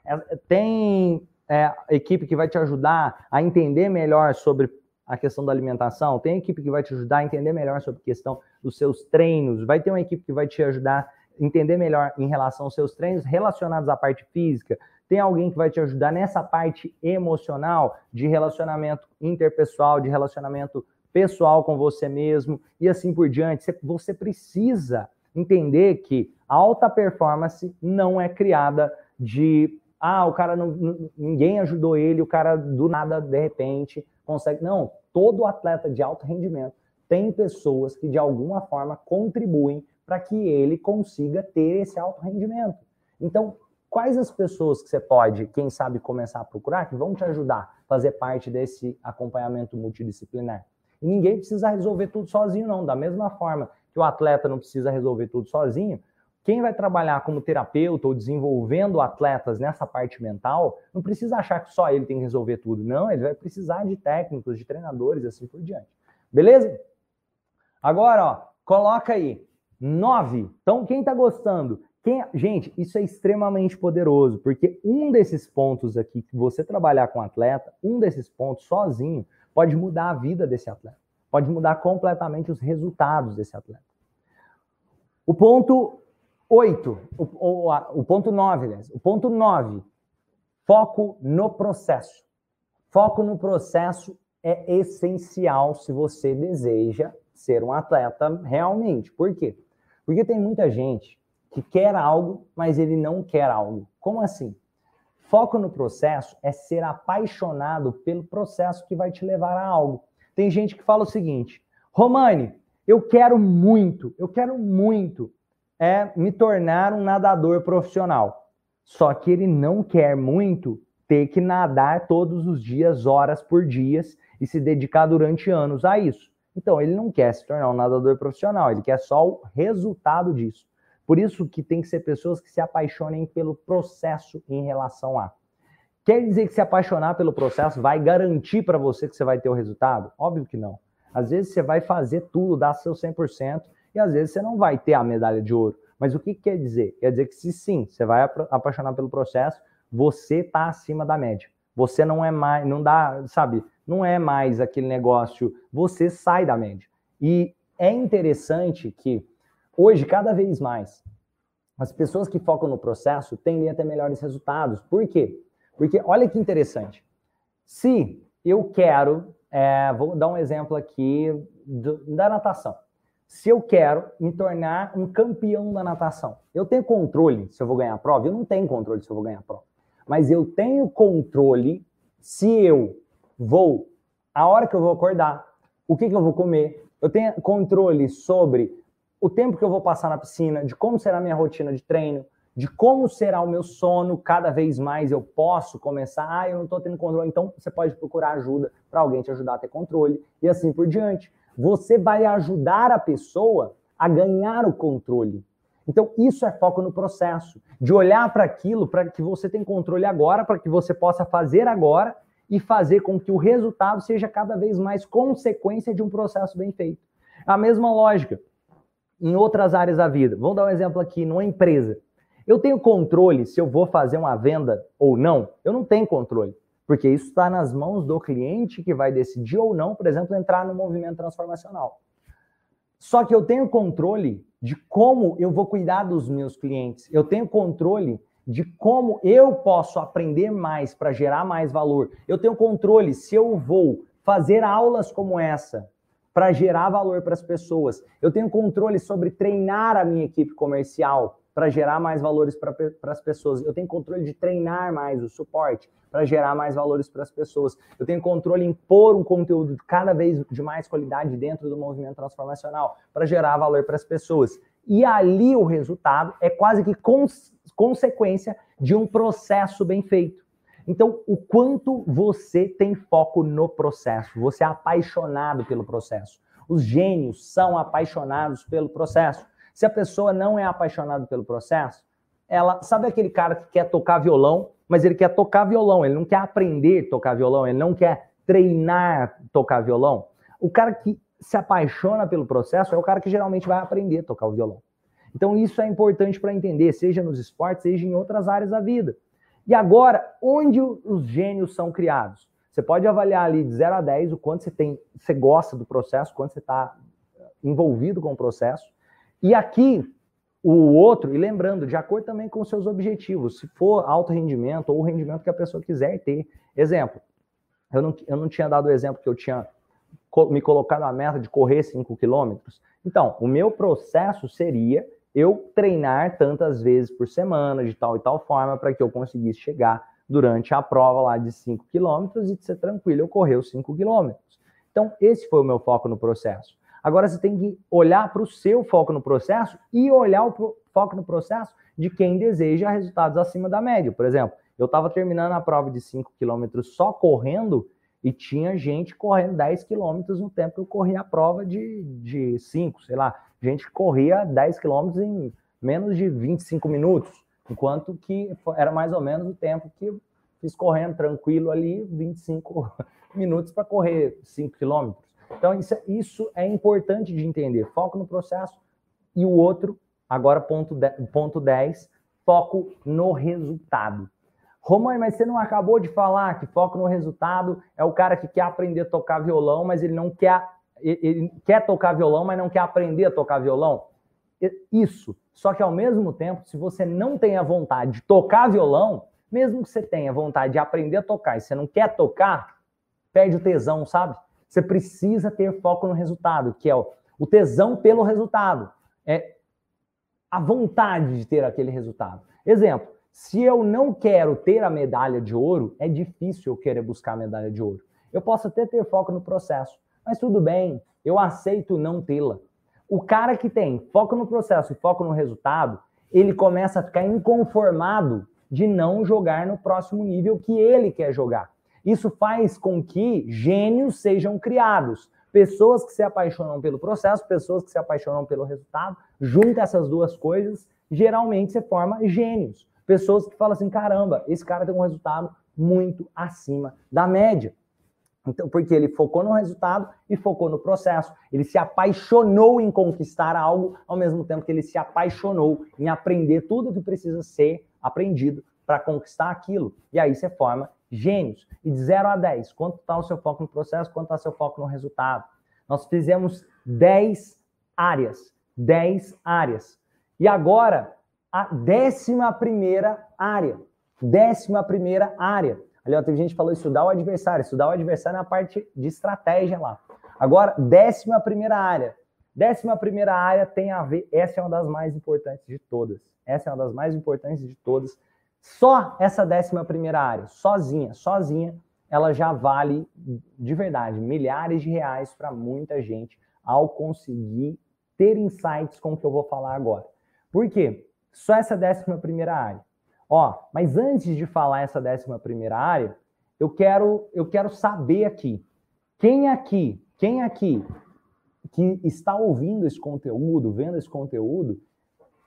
é, tem é, equipe que vai te ajudar a entender melhor sobre a questão da alimentação, tem equipe que vai te ajudar a entender melhor sobre a questão dos seus treinos, vai ter uma equipe que vai te ajudar a entender melhor em relação aos seus treinos relacionados à parte física, tem alguém que vai te ajudar nessa parte emocional de relacionamento interpessoal, de relacionamento pessoal com você mesmo e assim por diante. Você precisa entender que alta performance não é criada de ah, o cara não, ninguém ajudou ele, o cara do nada de repente consegue. Não, todo atleta de alto rendimento tem pessoas que de alguma forma contribuem para que ele consiga ter esse alto rendimento. Então, quais as pessoas que você pode, quem sabe, começar a procurar que vão te ajudar a fazer parte desse acompanhamento multidisciplinar? E ninguém precisa resolver tudo sozinho, não. Da mesma forma que o atleta não precisa resolver tudo sozinho, quem vai trabalhar como terapeuta ou desenvolvendo atletas nessa parte mental, não precisa achar que só ele tem que resolver tudo. Não, ele vai precisar de técnicos, de treinadores e assim por diante. Beleza? Agora, ó, coloca aí. Nove. Então, quem está gostando? Quem, gente, isso é extremamente poderoso, porque um desses pontos aqui que você trabalhar com atleta, um desses pontos sozinho, pode mudar a vida desse atleta, pode mudar completamente os resultados desse atleta. O ponto 8, o, o, o ponto 9, aliás, o ponto 9, foco no processo. Foco no processo é essencial se você deseja ser um atleta realmente. Por quê? Porque tem muita gente que quer algo, mas ele não quer algo. Como assim? Foco no processo é ser apaixonado pelo processo que vai te levar a algo. Tem gente que fala o seguinte: Romani, eu quero muito, eu quero muito é me tornar um nadador profissional. Só que ele não quer muito ter que nadar todos os dias, horas por dia, e se dedicar durante anos a isso. Então, ele não quer se tornar um nadador profissional, ele quer só o resultado disso. Por isso que tem que ser pessoas que se apaixonem pelo processo em relação a. Quer dizer que se apaixonar pelo processo vai garantir para você que você vai ter o resultado? Óbvio que não. Às vezes você vai fazer tudo, dar seu 100%, e às vezes você não vai ter a medalha de ouro. Mas o que, que quer dizer? Quer dizer que se sim, você vai apaixonar pelo processo, você está acima da média. Você não é mais, não dá, sabe, não é mais aquele negócio, você sai da média. E é interessante que Hoje, cada vez mais, as pessoas que focam no processo tendem a ter melhores resultados. Por quê? Porque olha que interessante. Se eu quero, é, vou dar um exemplo aqui do, da natação. Se eu quero me tornar um campeão da natação, eu tenho controle se eu vou ganhar a prova? Eu não tenho controle se eu vou ganhar a prova. Mas eu tenho controle se eu vou, a hora que eu vou acordar, o que, que eu vou comer. Eu tenho controle sobre o tempo que eu vou passar na piscina, de como será a minha rotina de treino, de como será o meu sono, cada vez mais eu posso começar, ah, eu não estou tendo controle, então você pode procurar ajuda para alguém te ajudar a ter controle e assim por diante. Você vai ajudar a pessoa a ganhar o controle. Então, isso é foco no processo, de olhar para aquilo para que você tenha controle agora, para que você possa fazer agora e fazer com que o resultado seja cada vez mais consequência de um processo bem feito. A mesma lógica em outras áreas da vida. Vamos dar um exemplo aqui, numa empresa. Eu tenho controle se eu vou fazer uma venda ou não? Eu não tenho controle, porque isso está nas mãos do cliente que vai decidir ou não, por exemplo, entrar no movimento transformacional. Só que eu tenho controle de como eu vou cuidar dos meus clientes. Eu tenho controle de como eu posso aprender mais para gerar mais valor. Eu tenho controle se eu vou fazer aulas como essa para gerar valor para as pessoas. Eu tenho controle sobre treinar a minha equipe comercial para gerar mais valores para as pessoas. Eu tenho controle de treinar mais o suporte para gerar mais valores para as pessoas. Eu tenho controle em pôr um conteúdo cada vez de mais qualidade dentro do movimento transformacional para gerar valor para as pessoas. E ali o resultado é quase que cons consequência de um processo bem feito. Então, o quanto você tem foco no processo, você é apaixonado pelo processo. Os gênios são apaixonados pelo processo. Se a pessoa não é apaixonada pelo processo, ela sabe aquele cara que quer tocar violão, mas ele quer tocar violão, ele não quer aprender a tocar violão, ele não quer treinar tocar violão. O cara que se apaixona pelo processo é o cara que geralmente vai aprender a tocar o violão. Então isso é importante para entender, seja nos esportes, seja em outras áreas da vida. E agora, onde os gênios são criados? Você pode avaliar ali de 0 a 10 o quanto você tem, você gosta do processo, quanto você está envolvido com o processo. E aqui, o outro, e lembrando, de acordo também com seus objetivos, se for alto rendimento ou o rendimento que a pessoa quiser ter. Exemplo, eu não, eu não tinha dado o exemplo que eu tinha me colocado a meta de correr 5 quilômetros. Então, o meu processo seria eu treinar tantas vezes por semana, de tal e tal forma, para que eu conseguisse chegar durante a prova lá de 5 quilômetros e de ser tranquilo eu correr os 5 quilômetros. Então, esse foi o meu foco no processo. Agora você tem que olhar para o seu foco no processo e olhar o foco no processo de quem deseja resultados acima da média. Por exemplo, eu estava terminando a prova de 5 km só correndo e tinha gente correndo 10 km no tempo que eu corria a prova de, de 5, sei lá. Gente que corria 10 km em menos de 25 minutos, enquanto que era mais ou menos o tempo que eu fiz correndo tranquilo ali, 25 minutos para correr 5 quilômetros. Então, isso, é, isso é importante de entender. Foco no processo. E o outro, agora ponto, ponto 10, foco no resultado. Romani, mas você não acabou de falar que foco no resultado é o cara que quer aprender a tocar violão, mas ele não quer, ele quer tocar violão, mas não quer aprender a tocar violão? Isso. Só que ao mesmo tempo, se você não tem a vontade de tocar violão, mesmo que você tenha vontade de aprender a tocar e você não quer tocar, perde o tesão, sabe? Você precisa ter foco no resultado, que é o, o tesão pelo resultado. É a vontade de ter aquele resultado. Exemplo, se eu não quero ter a medalha de ouro, é difícil eu querer buscar a medalha de ouro. Eu posso até ter foco no processo, mas tudo bem, eu aceito não tê-la. O cara que tem foco no processo e foco no resultado, ele começa a ficar inconformado de não jogar no próximo nível que ele quer jogar. Isso faz com que gênios sejam criados. Pessoas que se apaixonam pelo processo, pessoas que se apaixonam pelo resultado, junta essas duas coisas, geralmente você forma gênios. Pessoas que falam assim: caramba, esse cara tem um resultado muito acima da média. Então, porque ele focou no resultado e focou no processo. Ele se apaixonou em conquistar algo, ao mesmo tempo que ele se apaixonou em aprender tudo o que precisa ser aprendido para conquistar aquilo. E aí você forma gênios. E de 0 a 10, quanto está o seu foco no processo, quanto está o seu foco no resultado? Nós fizemos 10 áreas. 10 áreas. E agora, a décima primeira área. Décima primeira área. Ali, ó, teve gente que falou estudar o adversário. Estudar o adversário na parte de estratégia lá. Agora, décima primeira área. Décima primeira área tem a ver, essa é uma das mais importantes de todas. Essa é uma das mais importantes de todas. Só essa décima primeira área, sozinha, sozinha, ela já vale de verdade milhares de reais para muita gente ao conseguir ter insights com o que eu vou falar agora. Por quê? Só essa décima primeira área. Ó, mas antes de falar essa décima primeira área, eu quero eu quero saber aqui quem aqui, quem aqui que está ouvindo esse conteúdo, vendo esse conteúdo,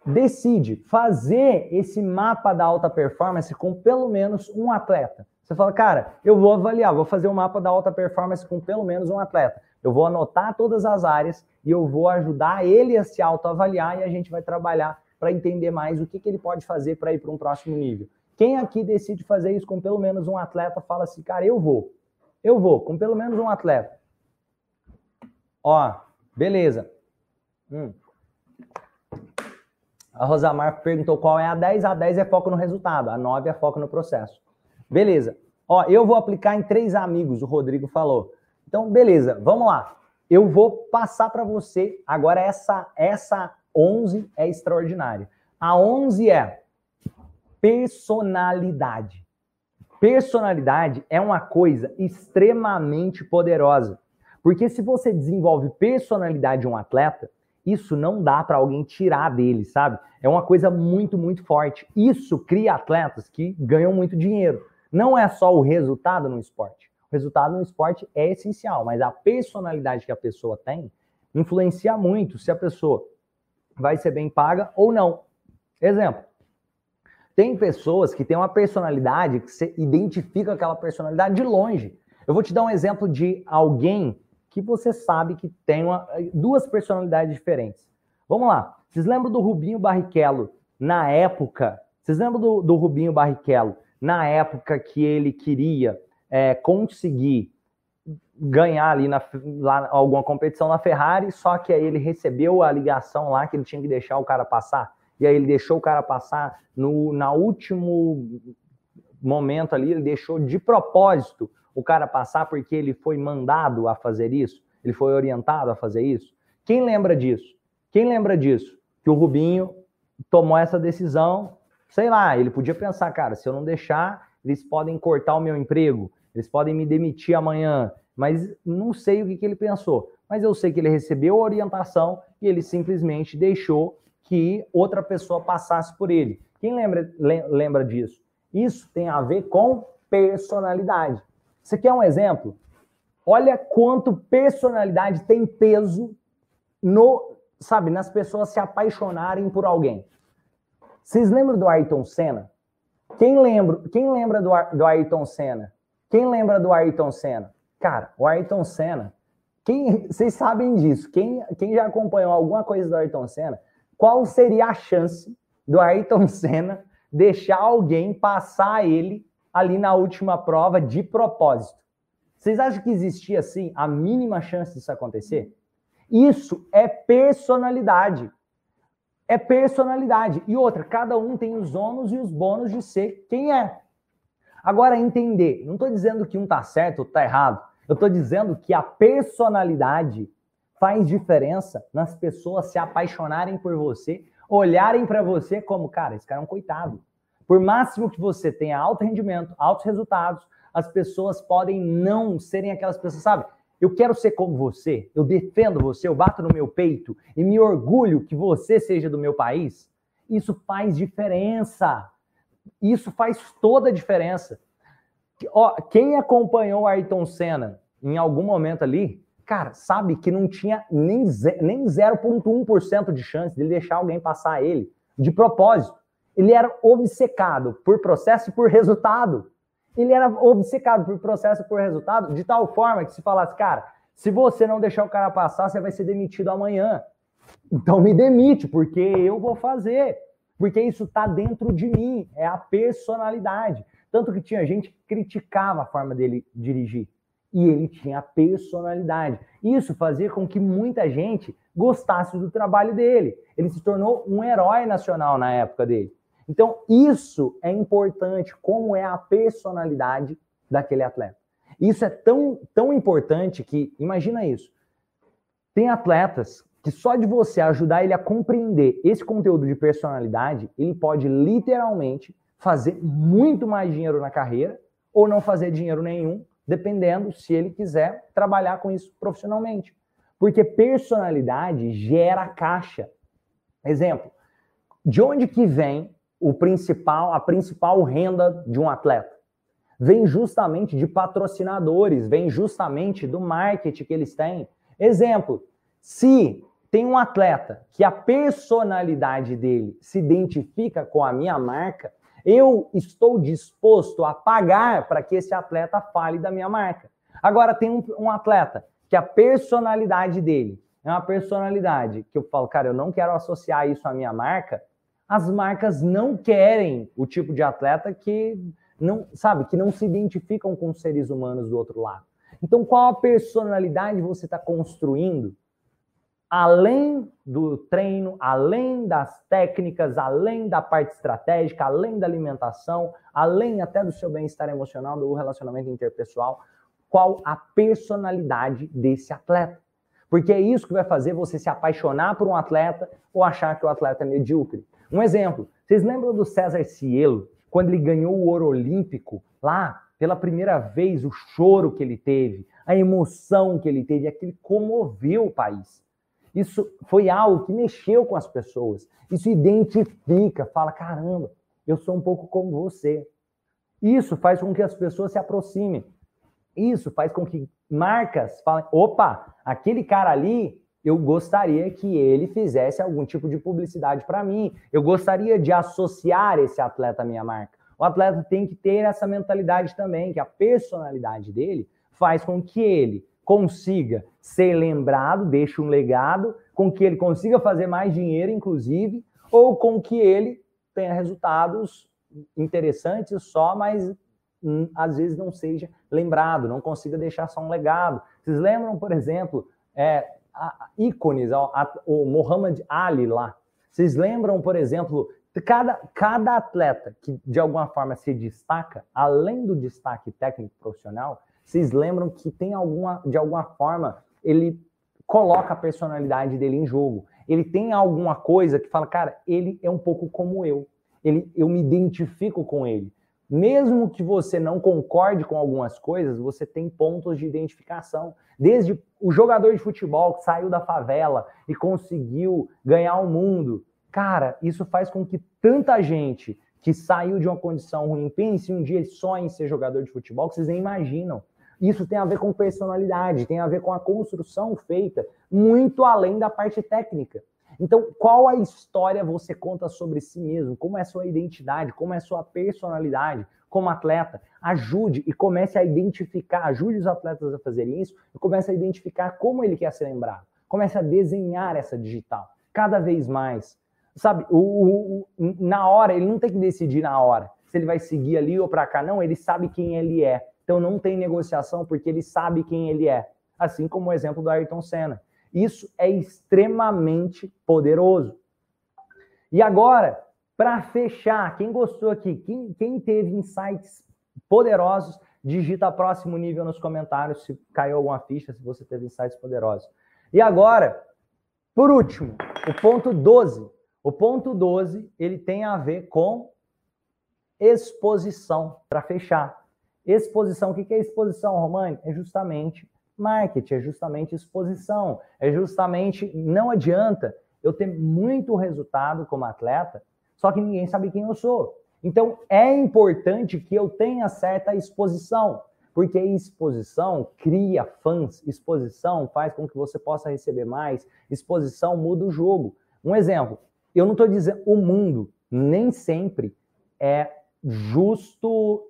decide fazer esse mapa da alta performance com pelo menos um atleta. Você fala, cara, eu vou avaliar, vou fazer um mapa da alta performance com pelo menos um atleta. Eu vou anotar todas as áreas e eu vou ajudar ele a se autoavaliar e a gente vai trabalhar para entender mais o que, que ele pode fazer para ir para um próximo nível. Quem aqui decide fazer isso com pelo menos um atleta, fala assim, cara, eu vou. Eu vou, com pelo menos um atleta. Ó, beleza. Hum. A Rosamar perguntou qual é a 10. A 10 é foco no resultado, a 9 é foco no processo. Beleza. Ó, eu vou aplicar em três amigos, o Rodrigo falou. Então, beleza, vamos lá. Eu vou passar para você agora essa essa 11 é extraordinária. A 11 é personalidade. Personalidade é uma coisa extremamente poderosa. Porque se você desenvolve personalidade de um atleta, isso não dá para alguém tirar dele, sabe? É uma coisa muito, muito forte. Isso cria atletas que ganham muito dinheiro. Não é só o resultado no esporte. O resultado no esporte é essencial, mas a personalidade que a pessoa tem influencia muito se a pessoa vai ser bem paga ou não. Exemplo. Tem pessoas que têm uma personalidade que você identifica aquela personalidade de longe. Eu vou te dar um exemplo de alguém que você sabe que tem uma, duas personalidades diferentes. Vamos lá. Vocês lembram do Rubinho Barrichello na época? Vocês lembram do, do Rubinho Barrichello na época que ele queria é, conseguir ganhar ali na, lá, alguma competição na Ferrari, só que aí ele recebeu a ligação lá que ele tinha que deixar o cara passar. E aí ele deixou o cara passar no na último momento ali, ele deixou de propósito o cara passar porque ele foi mandado a fazer isso? Ele foi orientado a fazer isso? Quem lembra disso? Quem lembra disso? Que o Rubinho tomou essa decisão, sei lá, ele podia pensar, cara, se eu não deixar, eles podem cortar o meu emprego, eles podem me demitir amanhã, mas não sei o que, que ele pensou. Mas eu sei que ele recebeu a orientação e ele simplesmente deixou que outra pessoa passasse por ele. Quem lembra, lembra disso? Isso tem a ver com personalidade. Você quer um exemplo? Olha quanto personalidade tem peso no, sabe, nas pessoas se apaixonarem por alguém. Vocês lembram do Ayrton Senna? Quem lembra, quem lembra do, do Ayrton Senna? Quem lembra do Ayrton Senna? Cara, o Ayrton Senna, quem, vocês sabem disso. Quem, quem já acompanhou alguma coisa do Ayrton Senna, qual seria a chance do Ayrton Senna deixar alguém passar ele ali na última prova de propósito. Vocês acham que existia, assim, a mínima chance disso acontecer? Isso é personalidade. É personalidade. E outra, cada um tem os ônus e os bônus de ser quem é. Agora, entender. Não estou dizendo que um está certo ou está errado. Eu estou dizendo que a personalidade faz diferença nas pessoas se apaixonarem por você, olharem para você como, cara, esse cara é um coitado. Por máximo que você tenha alto rendimento, altos resultados, as pessoas podem não serem aquelas pessoas, sabe? Eu quero ser como você, eu defendo você, eu bato no meu peito e me orgulho que você seja do meu país. Isso faz diferença. Isso faz toda a diferença. Ó, quem acompanhou Ayrton Senna em algum momento ali, cara, sabe que não tinha nem, nem 0,1% de chance de deixar alguém passar ele de propósito ele era obcecado por processo e por resultado. Ele era obcecado por processo e por resultado, de tal forma que se falasse, cara, se você não deixar o cara passar, você vai ser demitido amanhã. Então me demite, porque eu vou fazer. Porque isso está dentro de mim, é a personalidade. Tanto que tinha gente que criticava a forma dele dirigir. E ele tinha personalidade. Isso fazia com que muita gente gostasse do trabalho dele. Ele se tornou um herói nacional na época dele. Então, isso é importante, como é a personalidade daquele atleta. Isso é tão, tão importante que, imagina isso, tem atletas que só de você ajudar ele a compreender esse conteúdo de personalidade, ele pode literalmente fazer muito mais dinheiro na carreira ou não fazer dinheiro nenhum, dependendo se ele quiser trabalhar com isso profissionalmente. Porque personalidade gera caixa. Exemplo, de onde que vem o principal, a principal renda de um atleta? Vem justamente de patrocinadores, vem justamente do marketing que eles têm. Exemplo, se tem um atleta que a personalidade dele se identifica com a minha marca, eu estou disposto a pagar para que esse atleta fale da minha marca. Agora, tem um, um, atleta que a personalidade dele é uma personalidade que eu falo, cara, eu não quero associar isso à minha marca. As marcas não querem o tipo de atleta que não, sabe, que não se identificam com seres humanos do outro lado. Então, qual a personalidade você está construindo além do treino, além das técnicas, além da parte estratégica, além da alimentação, além até do seu bem-estar emocional, do relacionamento interpessoal, qual a personalidade desse atleta. Porque é isso que vai fazer você se apaixonar por um atleta ou achar que o atleta é medíocre. Um exemplo, vocês lembram do César Cielo, quando ele ganhou o ouro olímpico lá, pela primeira vez, o choro que ele teve, a emoção que ele teve, aquilo comoveu o país. Isso foi algo que mexeu com as pessoas. Isso identifica, fala: caramba, eu sou um pouco como você. Isso faz com que as pessoas se aproximem. Isso faz com que marcas falem: opa, aquele cara ali, eu gostaria que ele fizesse algum tipo de publicidade para mim. Eu gostaria de associar esse atleta à minha marca. O atleta tem que ter essa mentalidade também, que a personalidade dele faz com que ele consiga ser lembrado, deixe um legado, com que ele consiga fazer mais dinheiro, inclusive, ou com que ele tenha resultados interessantes só, mas hum, às vezes não seja lembrado, não consiga deixar só um legado. Vocês lembram, por exemplo, é, a, ícones, a, a, o Muhammad Ali lá. Vocês lembram, por exemplo, cada, cada atleta que de alguma forma se destaca, além do destaque técnico profissional, vocês lembram que tem alguma, de alguma forma, ele coloca a personalidade dele em jogo. Ele tem alguma coisa que fala, cara, ele é um pouco como eu. Ele, eu me identifico com ele. Mesmo que você não concorde com algumas coisas, você tem pontos de identificação. Desde o jogador de futebol que saiu da favela e conseguiu ganhar o mundo. Cara, isso faz com que tanta gente que saiu de uma condição ruim pense um dia só em ser jogador de futebol, que vocês nem imaginam. Isso tem a ver com personalidade, tem a ver com a construção feita muito além da parte técnica. Então, qual a história você conta sobre si mesmo? Como é a sua identidade? Como é a sua personalidade como atleta? Ajude e comece a identificar, ajude os atletas a fazerem isso e comece a identificar como ele quer ser lembrado. Comece a desenhar essa digital cada vez mais. Sabe, o, o, o, na hora, ele não tem que decidir na hora se ele vai seguir ali ou para cá, não, ele sabe quem ele é. Então não tem negociação porque ele sabe quem ele é. Assim como o exemplo do Ayrton Senna. Isso é extremamente poderoso. E agora, para fechar, quem gostou aqui, quem, quem teve insights poderosos, digita próximo nível nos comentários se caiu alguma ficha, se você teve insights poderosos. E agora, por último, o ponto 12. O ponto 12, ele tem a ver com exposição, para fechar. Exposição, o que é exposição, Romani? É justamente marketing, é justamente exposição, é justamente, não adianta eu ter muito resultado como atleta, só que ninguém sabe quem eu sou. Então, é importante que eu tenha certa exposição, porque exposição cria fãs, exposição faz com que você possa receber mais, exposição muda o jogo. Um exemplo, eu não estou dizendo, o mundo nem sempre é justo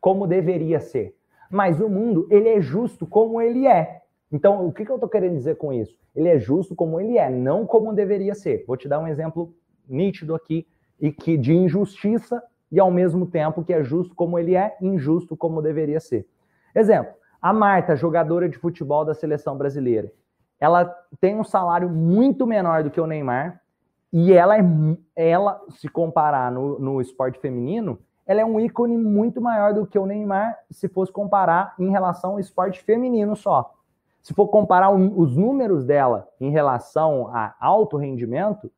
como deveria ser. Mas o mundo, ele é justo como ele é. Então, o que, que eu estou querendo dizer com isso? Ele é justo como ele é, não como deveria ser. Vou te dar um exemplo nítido aqui e que de injustiça e ao mesmo tempo que é justo como ele é, injusto como deveria ser. Exemplo: a Marta, jogadora de futebol da seleção brasileira, ela tem um salário muito menor do que o Neymar, e ela é, ela, se comparar no, no esporte feminino, ela é um ícone muito maior do que o Neymar se fosse comparar em relação ao esporte feminino só. Se for comparar os números dela em relação a alto rendimento,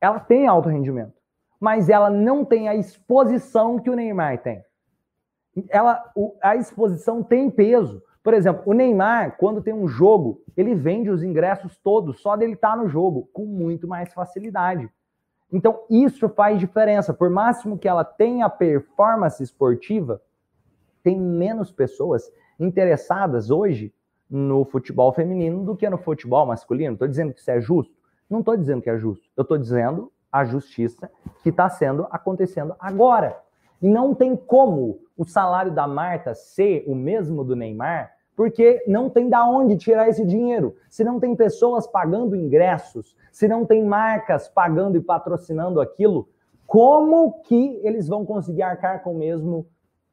ela tem alto rendimento, mas ela não tem a exposição que o Neymar tem. Ela, a exposição tem peso. Por exemplo, o Neymar, quando tem um jogo, ele vende os ingressos todos só dele estar tá no jogo, com muito mais facilidade. Então, isso faz diferença. Por máximo que ela tenha performance esportiva, tem menos pessoas interessadas hoje no futebol feminino do que no futebol masculino. Estou dizendo que isso é justo? Não estou dizendo que é justo. Eu estou dizendo a justiça que está sendo acontecendo agora. E não tem como o salário da Marta ser o mesmo do Neymar, porque não tem da onde tirar esse dinheiro. Se não tem pessoas pagando ingressos, se não tem marcas pagando e patrocinando aquilo, como que eles vão conseguir arcar com o mesmo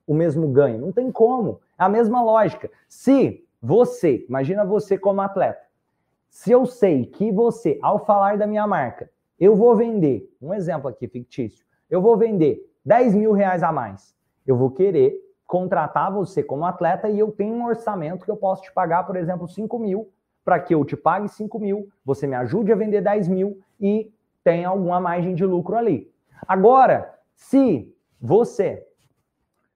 o mesmo ganho? Não tem como. É a mesma lógica. Se você, imagina você como atleta. Se eu sei que você, ao falar da minha marca, eu vou vender, um exemplo aqui fictício, eu vou vender 10 mil reais a mais, eu vou querer contratar você como atleta e eu tenho um orçamento que eu posso te pagar, por exemplo, 5 mil, para que eu te pague 5 mil, você me ajude a vender 10 mil e tenha alguma margem de lucro ali. Agora, se você,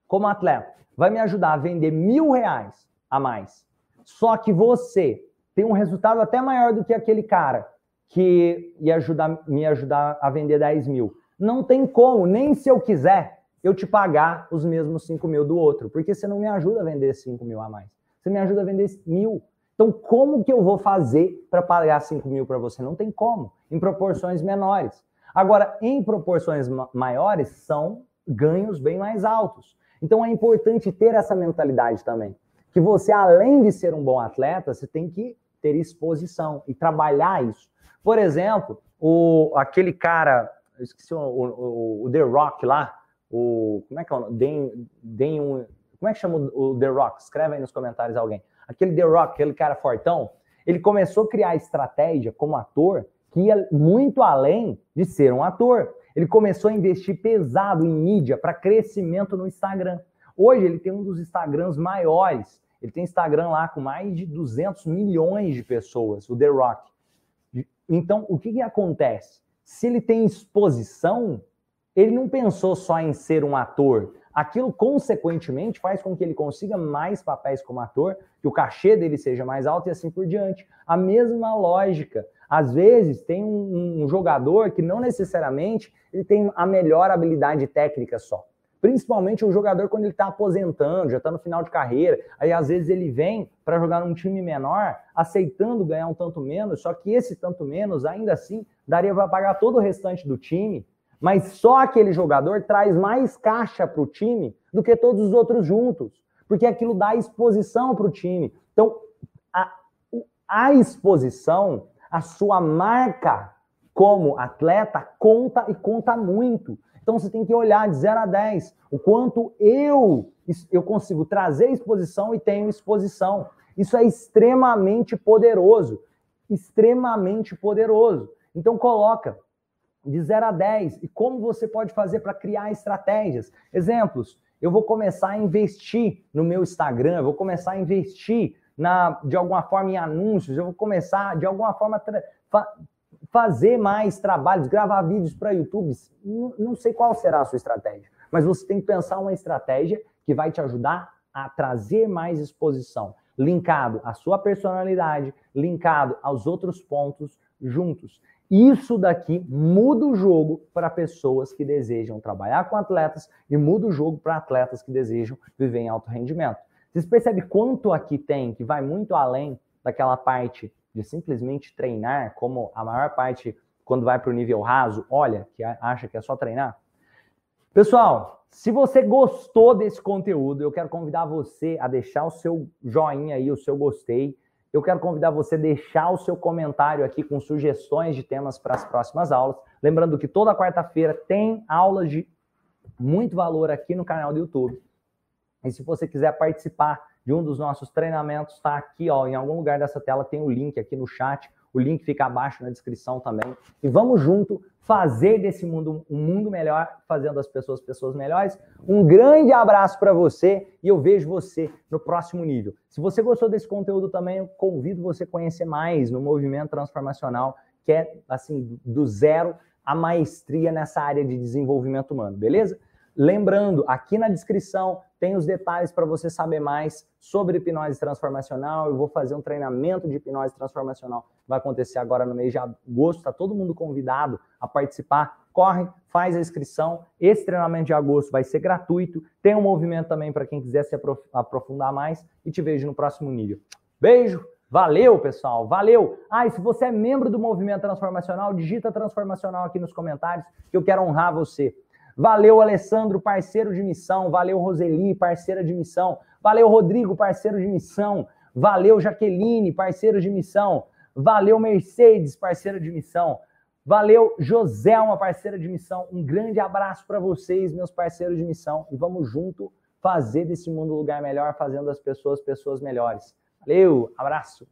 como atleta, vai me ajudar a vender mil reais a mais só que você tem um resultado até maior do que aquele cara que ia ajudar, me ajudar a vender 10 mil. Não tem como, nem se eu quiser, eu te pagar os mesmos 5 mil do outro, porque você não me ajuda a vender 5 mil a mais. Você me ajuda a vender mil. Então, como que eu vou fazer para pagar 5 mil para você? Não tem como, em proporções menores. Agora, em proporções maiores, são ganhos bem mais altos. Então, é importante ter essa mentalidade também que você, além de ser um bom atleta, você tem que ter exposição e trabalhar isso. Por exemplo, o, aquele cara, eu esqueci o, o, o, The Rock lá, o, como é que é o nome? Den, um, como é que chama o The Rock? Escreve aí nos comentários alguém. Aquele The Rock, aquele cara fortão, ele começou a criar estratégia como ator que ia muito além de ser um ator. Ele começou a investir pesado em mídia para crescimento no Instagram. Hoje ele tem um dos Instagrams maiores. Ele tem Instagram lá com mais de 200 milhões de pessoas, o The Rock. Então, o que, que acontece? Se ele tem exposição, ele não pensou só em ser um ator. Aquilo, consequentemente, faz com que ele consiga mais papéis como ator, que o cachê dele seja mais alto e assim por diante. A mesma lógica. Às vezes, tem um, um jogador que não necessariamente ele tem a melhor habilidade técnica só. Principalmente o jogador quando ele está aposentando, já está no final de carreira. Aí às vezes ele vem para jogar num time menor, aceitando ganhar um tanto menos, só que esse tanto menos ainda assim daria para pagar todo o restante do time. Mas só aquele jogador traz mais caixa para o time do que todos os outros juntos, porque aquilo dá exposição para o time. Então, a, a exposição, a sua marca como atleta conta e conta muito. Então você tem que olhar de 0 a 10 o quanto eu eu consigo trazer exposição e tenho exposição. Isso é extremamente poderoso, extremamente poderoso. Então coloca de 0 a 10 e como você pode fazer para criar estratégias. Exemplos, eu vou começar a investir no meu Instagram, eu vou começar a investir na, de alguma forma em anúncios, eu vou começar de alguma forma fazer mais trabalhos, gravar vídeos para YouTube, não, não sei qual será a sua estratégia, mas você tem que pensar uma estratégia que vai te ajudar a trazer mais exposição, linkado à sua personalidade, linkado aos outros pontos juntos. Isso daqui muda o jogo para pessoas que desejam trabalhar com atletas e muda o jogo para atletas que desejam viver em alto rendimento. Vocês percebem quanto aqui tem que vai muito além daquela parte de simplesmente treinar, como a maior parte, quando vai para o nível raso, olha, que acha que é só treinar. Pessoal, se você gostou desse conteúdo, eu quero convidar você a deixar o seu joinha aí, o seu gostei. Eu quero convidar você a deixar o seu comentário aqui com sugestões de temas para as próximas aulas. Lembrando que toda quarta-feira tem aulas de muito valor aqui no canal do YouTube. E se você quiser participar de um dos nossos treinamentos, está aqui, ó, em algum lugar dessa tela tem o um link aqui no chat, O link fica abaixo na descrição também. E vamos junto fazer desse mundo um mundo melhor, fazendo as pessoas pessoas melhores. Um grande abraço para você e eu vejo você no próximo nível. Se você gostou desse conteúdo também, eu convido você a conhecer mais no movimento transformacional, que é assim do zero à maestria nessa área de desenvolvimento humano, beleza? Lembrando, aqui na descrição tem os detalhes para você saber mais sobre hipnose transformacional. Eu vou fazer um treinamento de hipnose transformacional. Vai acontecer agora no mês de agosto. Está todo mundo convidado a participar. Corre, faz a inscrição. Esse treinamento de agosto vai ser gratuito. Tem um movimento também para quem quiser se aprofundar mais. E te vejo no próximo nível. Beijo! Valeu, pessoal. Valeu. Ah, e se você é membro do Movimento Transformacional, digita Transformacional aqui nos comentários, que eu quero honrar você. Valeu, Alessandro, parceiro de missão. Valeu, Roseli, parceira de missão. Valeu, Rodrigo, parceiro de missão. Valeu, Jaqueline, parceiro de missão. Valeu, Mercedes, parceira de missão. Valeu, José, uma parceira de missão. Um grande abraço para vocês, meus parceiros de missão. E vamos junto fazer desse mundo um lugar melhor, fazendo as pessoas pessoas melhores. Valeu, abraço.